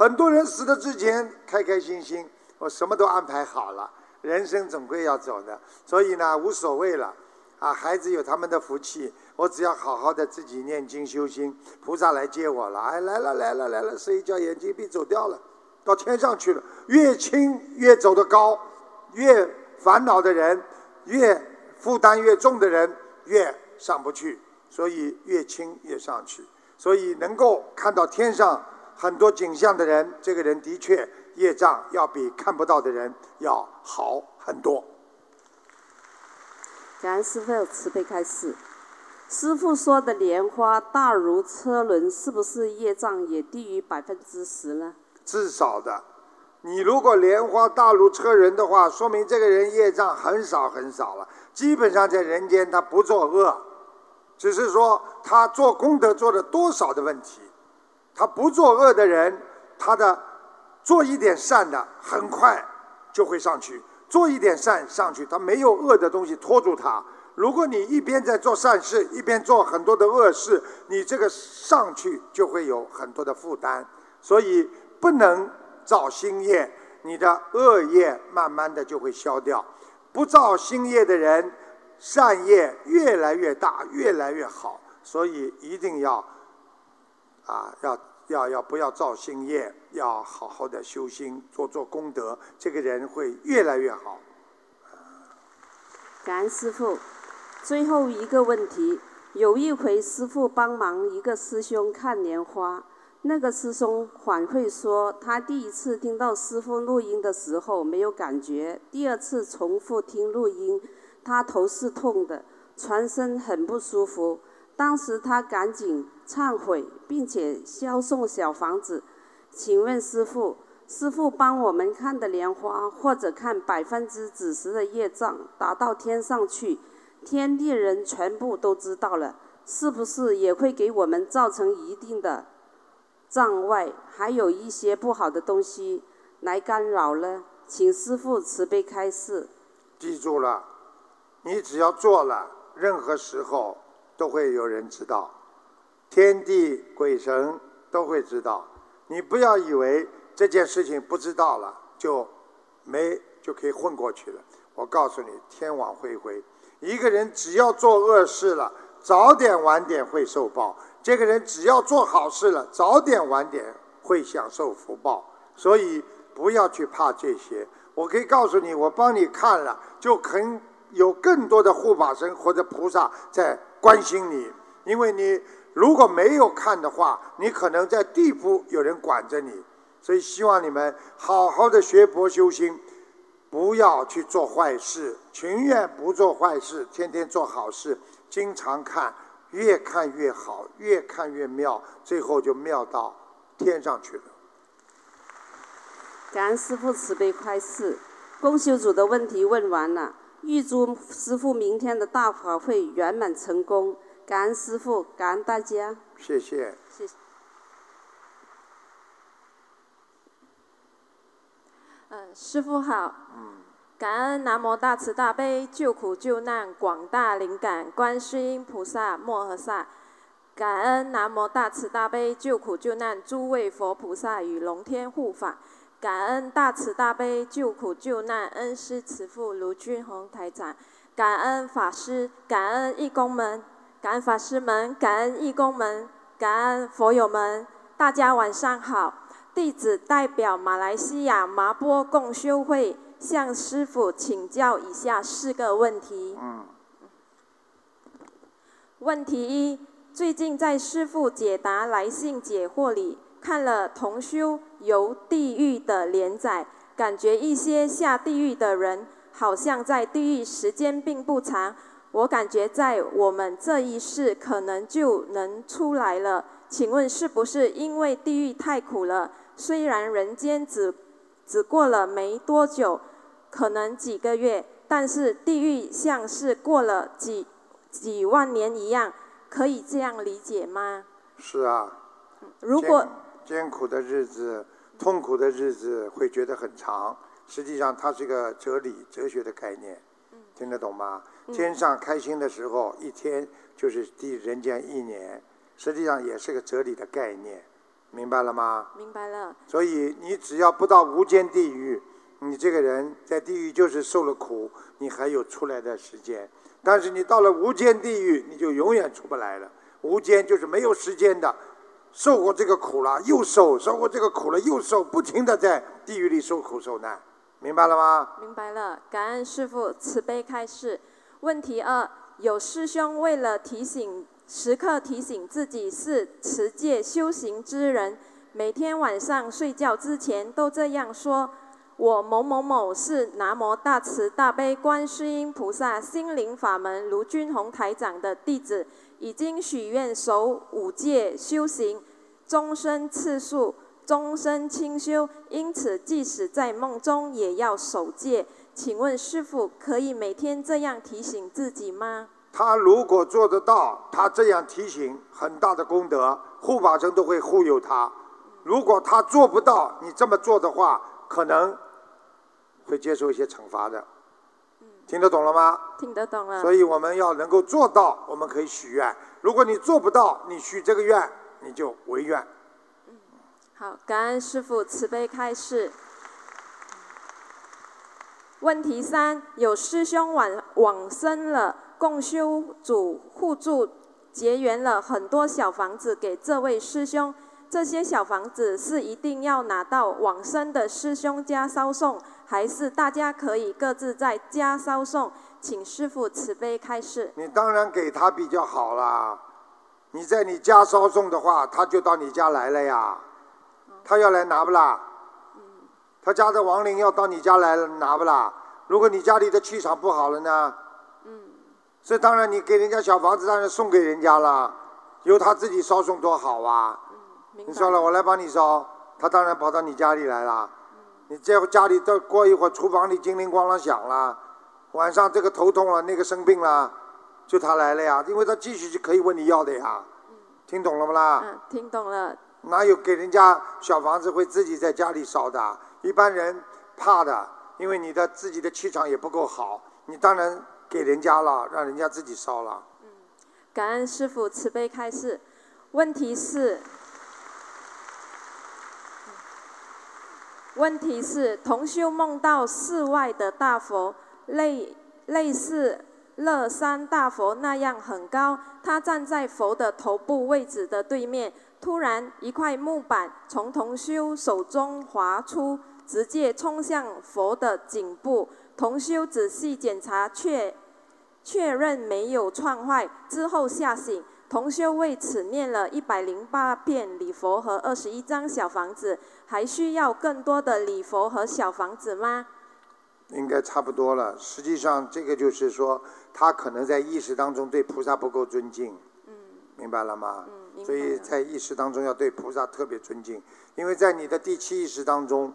很多人死的之前开开心心，我什么都安排好了，人生总归要走的，所以呢无所谓了。啊，孩子有他们的福气，我只要好好的自己念经修心，菩萨来接我了。哎，来了来了来了，睡一觉眼睛闭走掉了，到天上去了。越轻越走得高，越烦恼的人，越负担越重的人，越上不去。所以越轻越上去。所以能够看到天上很多景象的人，这个人的确业障要比看不到的人要好很多。感恩师父慈悲开示。师傅说的莲花大如车轮，是不是业障也低于百分之十呢？至少的。你如果莲花大如车轮的话，说明这个人业障很少很少了。基本上在人间他不作恶，只是说他做功德做了多少的问题。他不作恶的人，他的做一点善的，很快就会上去。做一点善上去，他没有恶的东西拖住他。如果你一边在做善事，一边做很多的恶事，你这个上去就会有很多的负担。所以不能造新业，你的恶业慢慢的就会消掉。不造新业的人，善业越来越大，越来越好。所以一定要啊，要要要不要造新业，要好好的修心，做做功德，这个人会越来越好。感恩师傅。最后一个问题，有一回师傅帮忙一个师兄看莲花，那个师兄反馈说，他第一次听到师傅录音的时候没有感觉，第二次重复听录音，他头是痛的，全身很不舒服。当时他赶紧忏悔，并且销送小房子。请问师傅，师傅帮我们看的莲花，或者看百分之几十的业障，达到天上去？天地人全部都知道了，是不是也会给我们造成一定的障碍？还有一些不好的东西来干扰呢？请师傅慈悲开示。记住了，你只要做了，任何时候都会有人知道，天地鬼神都会知道。你不要以为这件事情不知道了就没就可以混过去了。我告诉你，天网恢恢。一个人只要做恶事了，早点晚点会受报；这个人只要做好事了，早点晚点会享受福报。所以不要去怕这些。我可以告诉你，我帮你看了，就肯有更多的护法神或者菩萨在关心你。因为你如果没有看的话，你可能在地府有人管着你。所以希望你们好好的学佛修心。不要去做坏事，情愿不做坏事，天天做好事，经常看，越看越好，越看越妙，最后就妙到天上去了。感恩师父慈悲开示。公修组的问题问完了，预祝师傅明天的大法会圆满成功。感恩师傅，感恩大家。谢谢。谢谢。嗯，师傅好。嗯。感恩南无大慈大悲救苦救难广大灵感观世音菩萨摩诃萨。感恩南无大慈大悲救苦救难诸位佛菩萨与龙天护法。感恩大慈大悲救苦救难恩师慈父卢俊宏台长。感恩法师，感恩义工们，感恩法师们，感恩义工们，感恩佛友们，大家晚上好。弟子代表马来西亚麻波共修会向师傅请教以下四个问题。嗯。问题一：最近在师傅解答来信解惑里看了同修游地狱的连载，感觉一些下地狱的人好像在地狱时间并不长。我感觉在我们这一世可能就能出来了。请问是不是因为地狱太苦了？虽然人间只只过了没多久，可能几个月，但是地狱像是过了几几万年一样，可以这样理解吗？是啊。如果艰苦的日子、痛苦的日子会觉得很长，实际上它是一个哲理、哲学的概念，听得懂吗？天上开心的时候，一天就是地人间一年。实际上也是个哲理的概念，明白了吗？明白了。所以你只要不到无间地狱，你这个人在地狱就是受了苦，你还有出来的时间。但是你到了无间地狱，你就永远出不来了。无间就是没有时间的，受过这个苦了又受，受过这个苦了又受，不停的在地狱里受苦受难，明白了吗？明白了，感恩师父慈悲开示。问题二：有师兄为了提醒。时刻提醒自己是持戒修行之人，每天晚上睡觉之前都这样说：“我某某某是南无大慈大悲观世音菩萨心灵法门卢军宏台长的弟子，已经许愿守五戒修行，终身次数，终身清修，因此即使在梦中也要守戒。请问师傅，可以每天这样提醒自己吗？”他如果做得到，他这样提醒，很大的功德，护法神都会护佑他。如果他做不到，你这么做的话，可能会接受一些惩罚的。听得懂了吗？听得懂了。所以我们要能够做到，我们可以许愿。如果你做不到，你许这个愿，你就违愿。嗯好，感恩师父慈悲开示。问题三：有师兄往往生了。共修组互助结缘了很多小房子给这位师兄，这些小房子是一定要拿到往生的师兄家烧送，还是大家可以各自在家烧送？请师傅慈悲开示。你当然给他比较好啦，你在你家烧送的话，他就到你家来了呀，他要来拿不啦？他家的亡灵要到你家来了拿不啦？如果你家里的气场不好了呢？嗯这当然，你给人家小房子，当然送给人家了，由他自己烧送多好啊！你说了，我来帮你烧，他当然跑到你家里来了。嗯你这家里再过一会儿，厨房里叮铃咣啷响了，晚上这个头痛了，那个生病了，就他来了呀，因为他继续就可以问你要的呀。嗯听懂了不啦？嗯，听懂了。哪有给人家小房子会自己在家里烧的？一般人怕的，因为你的自己的气场也不够好，你当然。给人家了，让人家自己烧了。嗯，感恩师傅慈悲开示。问题是，问题是同修梦到寺外的大佛，类类似乐山大佛那样很高，他站在佛的头部位置的对面，突然一块木板从同修手中滑出，直接冲向佛的颈部。同修仔细检查，确确认没有撞坏之后吓醒。同修为此念了一百零八遍礼佛和二十一张小房子，还需要更多的礼佛和小房子吗？应该差不多了。实际上，这个就是说，他可能在意识当中对菩萨不够尊敬。嗯。明白了吗？嗯，所以在意识当中要对菩萨特别尊敬，因为在你的第七意识当中。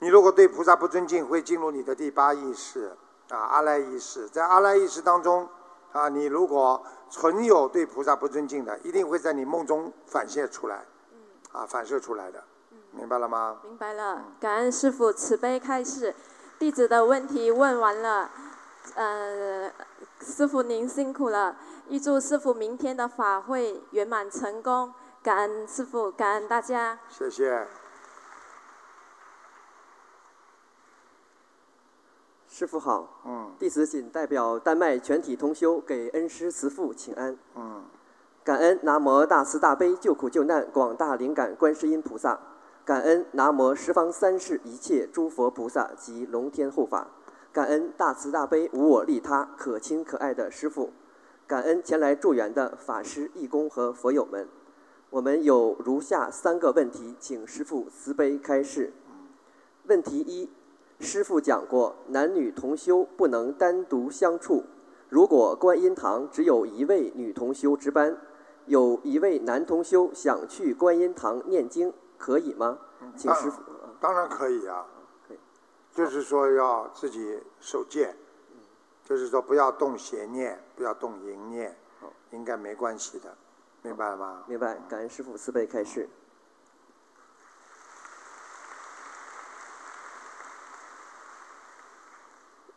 你如果对菩萨不尊敬，会进入你的第八意识啊，阿赖意识。在阿赖意识当中啊，你如果存有对菩萨不尊敬的，一定会在你梦中反现出来，啊，反射出来的，明白了吗？明白了，感恩师傅慈悲开示，弟子的问题问完了，呃，师傅您辛苦了，预祝师傅明天的法会圆满成功，感恩师傅，感恩大家。谢谢。师傅好，嗯，弟子谨代表丹麦全体同修给恩师慈父请安，嗯，感恩南无大慈大悲救苦救难广大灵感观世音菩萨，感恩南无十方三世一切诸佛菩萨及龙天护法，感恩大慈大悲无我利他可亲可爱的师父，感恩前来助缘的法师义工和佛友们。我们有如下三个问题，请师父慈悲开示。问题一。师父讲过，男女同修不能单独相处。如果观音堂只有一位女同修值班，有一位男同修想去观音堂念经，可以吗？请师傅。当然可以啊，就是说要自己守戒，就是说不要动邪念，不要动淫念，应该没关系的，明白吗？明白，感恩师父慈悲开示。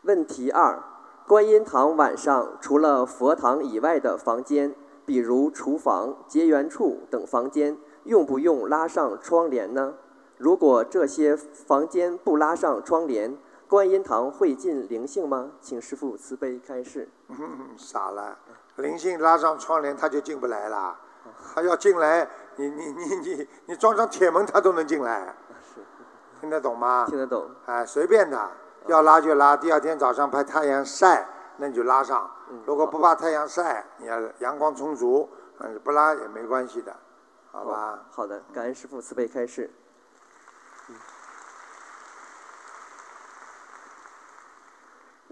问题二：观音堂晚上除了佛堂以外的房间，比如厨房、结缘处等房间，用不用拉上窗帘呢？如果这些房间不拉上窗帘，观音堂会进灵性吗？请师父慈悲开示。傻了，灵性拉上窗帘他就进不来了，他要进来，你你你你你装上铁门他都能进来，听得懂吗？听得懂。哎，随便的。要拉就拉，第二天早上怕太阳晒，那你就拉上。如果不怕太阳晒，你要阳光充足，嗯，不拉也没关系的，好吧？好的，感恩师父慈悲开示。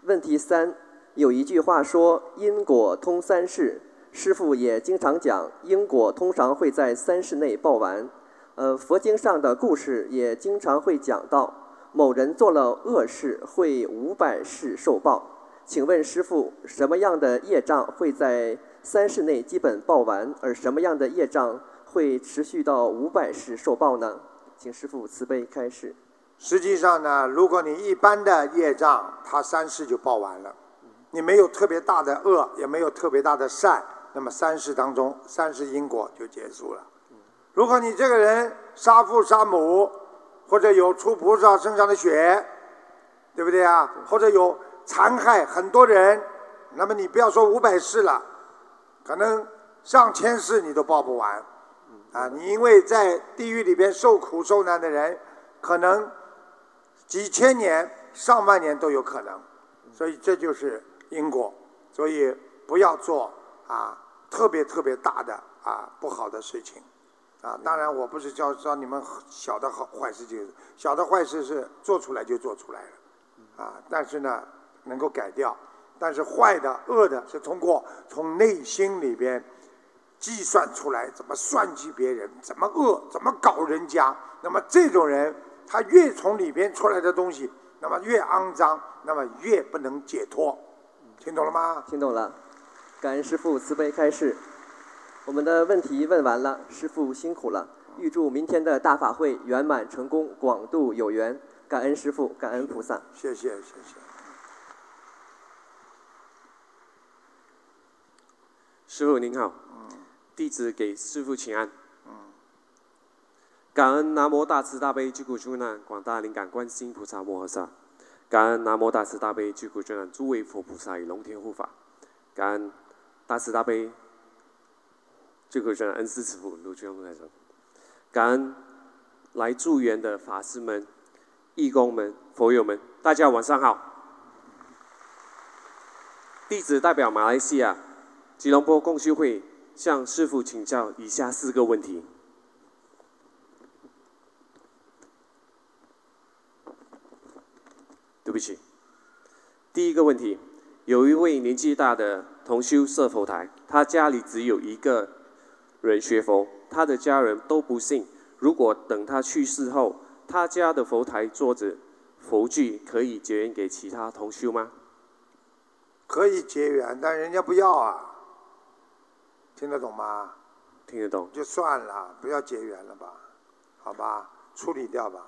问题三，有一句话说“因果通三世”，师父也经常讲，因果通常会在三世内报完。呃，佛经上的故事也经常会讲到。某人做了恶事，会五百世受报。请问师傅，什么样的业障会在三世内基本报完，而什么样的业障会持续到五百世受报呢？请师傅慈悲开示。实际上呢，如果你一般的业障，它三世就报完了。你没有特别大的恶，也没有特别大的善，那么三世当中，三世因果就结束了。如果你这个人杀父杀母，或者有出菩萨身上的血，对不对啊？或者有残害很多人，那么你不要说五百世了，可能上千世你都报不完。啊，你因为在地狱里边受苦受难的人，可能几千年、上万年都有可能，所以这就是因果。所以不要做啊特别特别大的啊不好的事情。啊，当然我不是教教你们小的好坏事，就是小的坏事是做出来就做出来了，啊，但是呢能够改掉，但是坏的恶的是通过从内心里边计算出来怎么算计别人，怎么恶，怎么搞人家，那么这种人他越从里边出来的东西，那么越肮脏，那么越不能解脱，听懂了吗？听懂了，感恩师父慈悲开示。我们的问题问完了，师傅辛苦了。预祝明天的大法会圆满成功，广度有缘。感恩师傅，感恩菩萨。谢谢，谢谢。师傅您好，弟子给师傅请安。感恩南无大慈大悲救苦救难广大灵感观世音菩萨摩诃萨，感恩南无大慈大悲救苦救难诸位佛菩萨与龙天护法，感恩大慈大悲。最后，向恩师慈父卢俊宏来说，感恩来助缘的法师们、义工们、佛友们，大家晚上好。弟子代表马来西亚吉隆坡共修会向师父请教以下四个问题。对不起，第一个问题，有一位年纪大的同修设佛台，他家里只有一个。人学佛，他的家人都不信。如果等他去世后，他家的佛台桌子佛具，可以结缘给其他同修吗？可以结缘，但人家不要啊，听得懂吗？听得懂。就算了，不要结缘了吧，好吧，处理掉吧，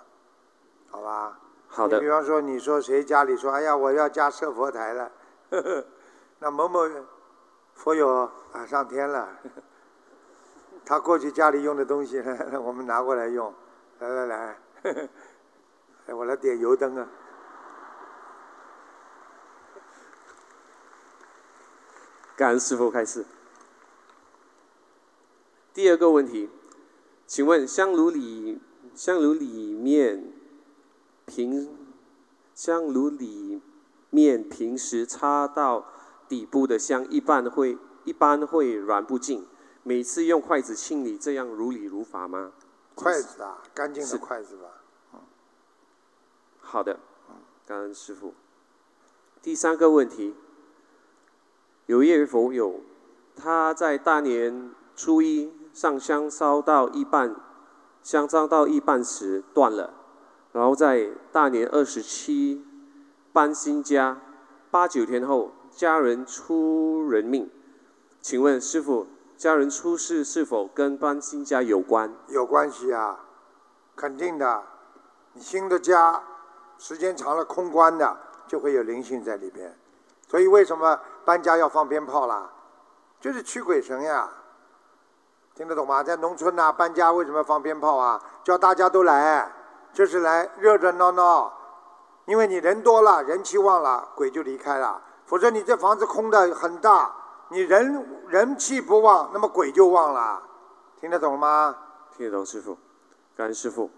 好吧。好的你比方说，你说谁家里说，哎呀，我要加设佛台了，呵呵，那某某佛友啊上天了，他过去家里用的东西，我们拿过来用，来来来，我来点油灯啊。感恩师傅开示。第二个问题，请问香炉里香炉里面平香炉里面平时插到底部的香，一般会一般会燃不尽，每次用筷子清理，这样如理如法吗？筷子啊，干净的是筷子吧。好的，感恩师傅。第三个问题，有一位佛友，他在大年初一上香烧到一半，香烧到一半时断了，然后在大年二十七搬新家，八九天后家人出人命，请问师傅，家人出事是否跟搬新家有关？有关系啊，肯定的。你新的家时间长了空关的，就会有灵性在里边。所以为什么搬家要放鞭炮啦？就是驱鬼神呀。听得懂吗？在农村呐、搬家为什么要放鞭炮啊？叫大家都来，就是来热热闹闹。因为你人多了，人气旺了，鬼就离开了。否则你这房子空的很大，你人人气不旺，那么鬼就旺了。听得懂吗？听得懂，师傅，感恩师傅。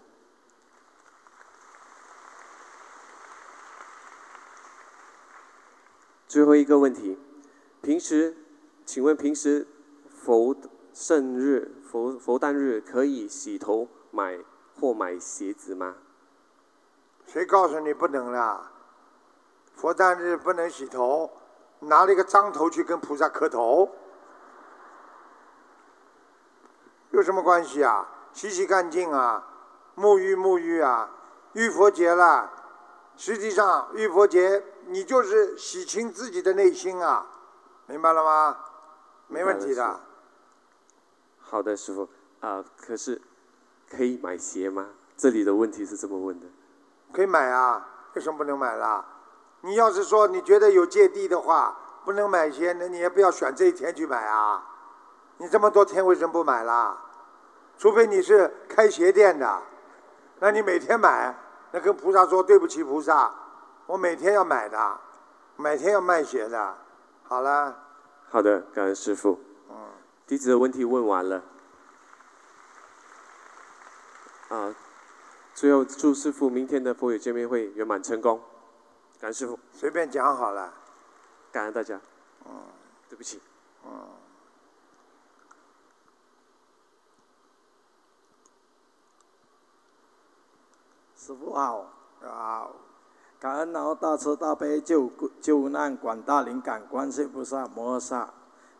最后一个问题，平时，请问平时佛圣日、佛佛诞日可以洗头买或买鞋子吗？谁告诉你不能啦？佛诞日不能洗头，拿了一个脏头去跟菩萨磕头，有什么关系啊？洗洗干净啊，沐浴沐浴啊，浴佛节了。实际上，浴佛节你就是洗清自己的内心啊，明白了吗？没问题的。好的，师傅啊、可是可以买鞋吗？这里的问题是这么问的。可以买啊，为什么不能买啦？你要是说你觉得有芥蒂的话，不能买鞋，那你也不要选这一天去买啊。你这么多天为什么不买啦？除非你是开鞋店的，那你每天买，那跟菩萨说对不起菩萨，我每天要买的，每天要卖鞋的。好了，好的，感恩师傅。嗯，弟子的问题问完了。啊，最后祝师傅明天的佛友见面会圆满成功。感恩师傅，随便讲好了。感恩大家。嗯，对不起。嗯。师傅好，好，感恩然后大慈大悲救救难广大灵感观世音菩萨摩诃萨，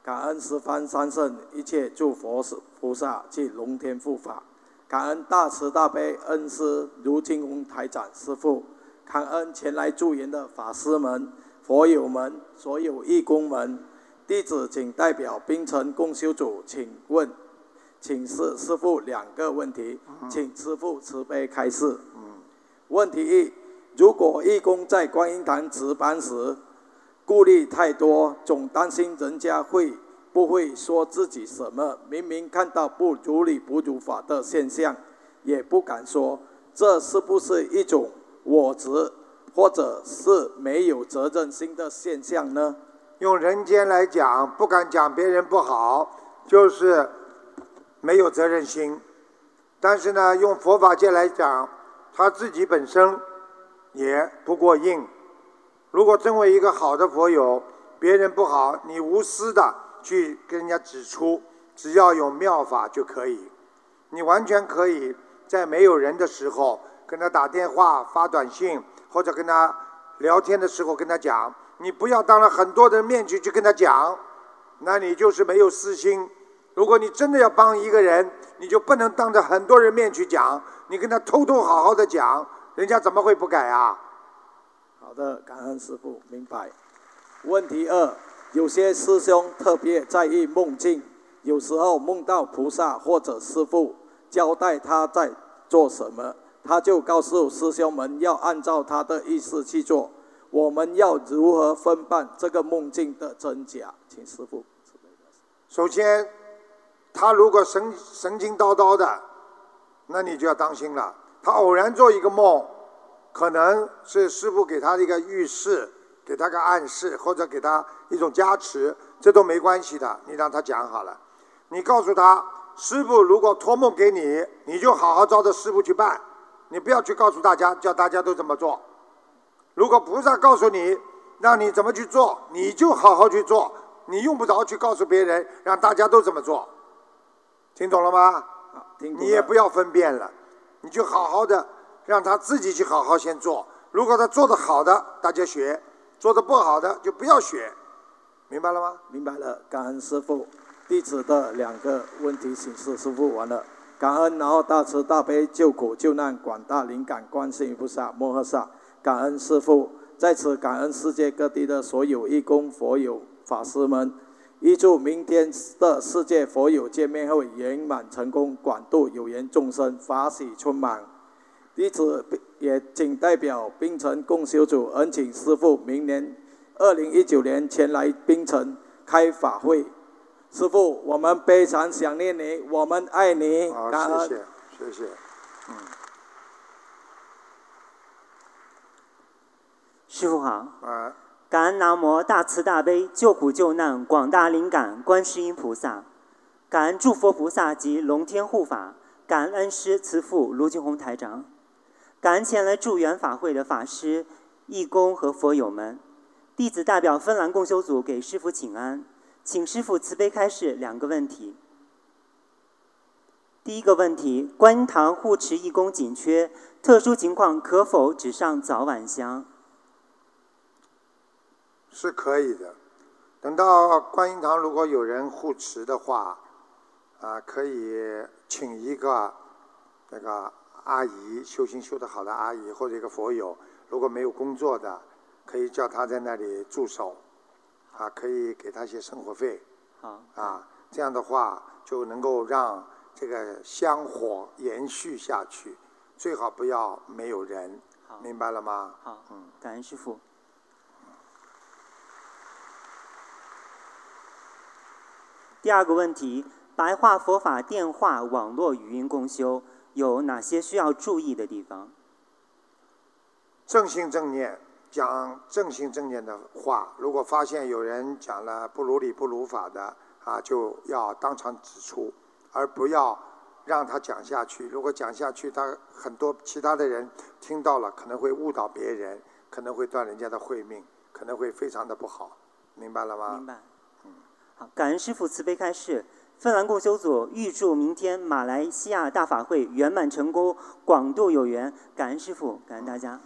感恩十方三圣一切诸佛菩萨及龙天护法，感恩大慈大悲恩师卢金红台长师父，感恩前来助缘的法师们、佛友们、所有义工们，弟子请代表冰城共修组请问，请示师父两个问题，请师父慈悲开示。问题一：如果义工在观音堂值班时，顾虑太多，总担心人家会不会说自己什么，明明看到不如理不如法的现象，也不敢说，这是不是一种我执，或者是没有责任心的现象呢？用人间来讲，不敢讲别人不好，就是没有责任心。但是呢，用佛法界来讲，他自己本身也不过硬。如果身为一个好的佛友，别人不好，你无私的去跟人家指出，只要有妙法就可以。你完全可以在没有人的时候跟他打电话、发短信，或者跟他聊天的时候跟他讲。你不要当着很多人面前去跟他讲，那你就是没有私心，如果你真的要帮一个人，你就不能当着很多人面去讲，你跟他偷偷好好的讲，人家怎么会不改啊？好的，感恩师傅，明白。问题二，有些师兄特别在意梦境，有时候梦到菩萨或者师傅交代他在做什么，他就告诉师兄们要按照他的意思去做。我们要如何分辨这个梦境的真假？请师傅。首先，他如果神神经叨叨的，那你就要当心了。他偶然做一个梦，可能是师傅给他的一个预示，给他个暗示，或者给他一种加持，这都没关系的。你让他讲好了，你告诉他，师傅如果托梦给你，你就好好照着师傅去办，你不要去告诉大家，叫大家都这么做。如果菩萨告诉你，让你怎么去做，你就好好去做，你用不着去告诉别人，让大家都这么做。听懂了吗？你也不要分辨了，你就好好的让他自己去好好先做。如果他做的好的，大家学；做的不好的，就不要学。明白了吗？明白了，感恩师傅。弟子的两个问题请示师傅完了。感恩然后大慈大悲救苦救难广大灵感观世音菩萨摩诃萨。感恩师父，在此感恩世界各地的所有义工、佛友、法师们，预祝明天的世界佛友见面会圆满成功，广度有缘众生，法喜充满。弟子也仅代表槟城共修组，恳请师父明年二零一九年前来槟城开法会。师傅，我们非常想念你，我们爱你。好，谢谢，谢谢，嗯。师傅好，感恩南无大慈大悲救苦救难广大灵感观世音菩萨，感恩诸佛菩萨及龙天护法，感恩恩师慈父卢俊宏台长，感恩前来助缘法会的法师、义工和佛友们。弟子代表芬兰共修组给师傅请安，请师傅慈悲开示两个问题。第一个问题：观音堂护持义工紧缺，特殊情况可否只上早晚香？是可以的，等到观音堂如果有人护持的话，啊，可以请一个那个阿姨，修行修得好的阿姨或者一个佛友，如果没有工作的，可以叫他在那里驻守，啊，可以给他一些生活费，啊，这样的话就能够让这个香火延续下去，最好不要没有人，明白了吗？好，嗯，感恩师傅。第二个问题：白话佛法电话网络语音共修有哪些需要注意的地方？正心正念，讲正心正念的话。如果发现有人讲了不如理不如法的啊，就要当场指出，而不要让他讲下去。如果讲下去，他很多其他的人听到了，可能会误导别人，可能会断人家的慧命，可能会非常的不好。明白了吗？明白。嗯好，感恩师父慈悲开示。芬兰共修组预祝明天马来西亚大法会圆满成功，广度有缘。感恩师父，感恩大家。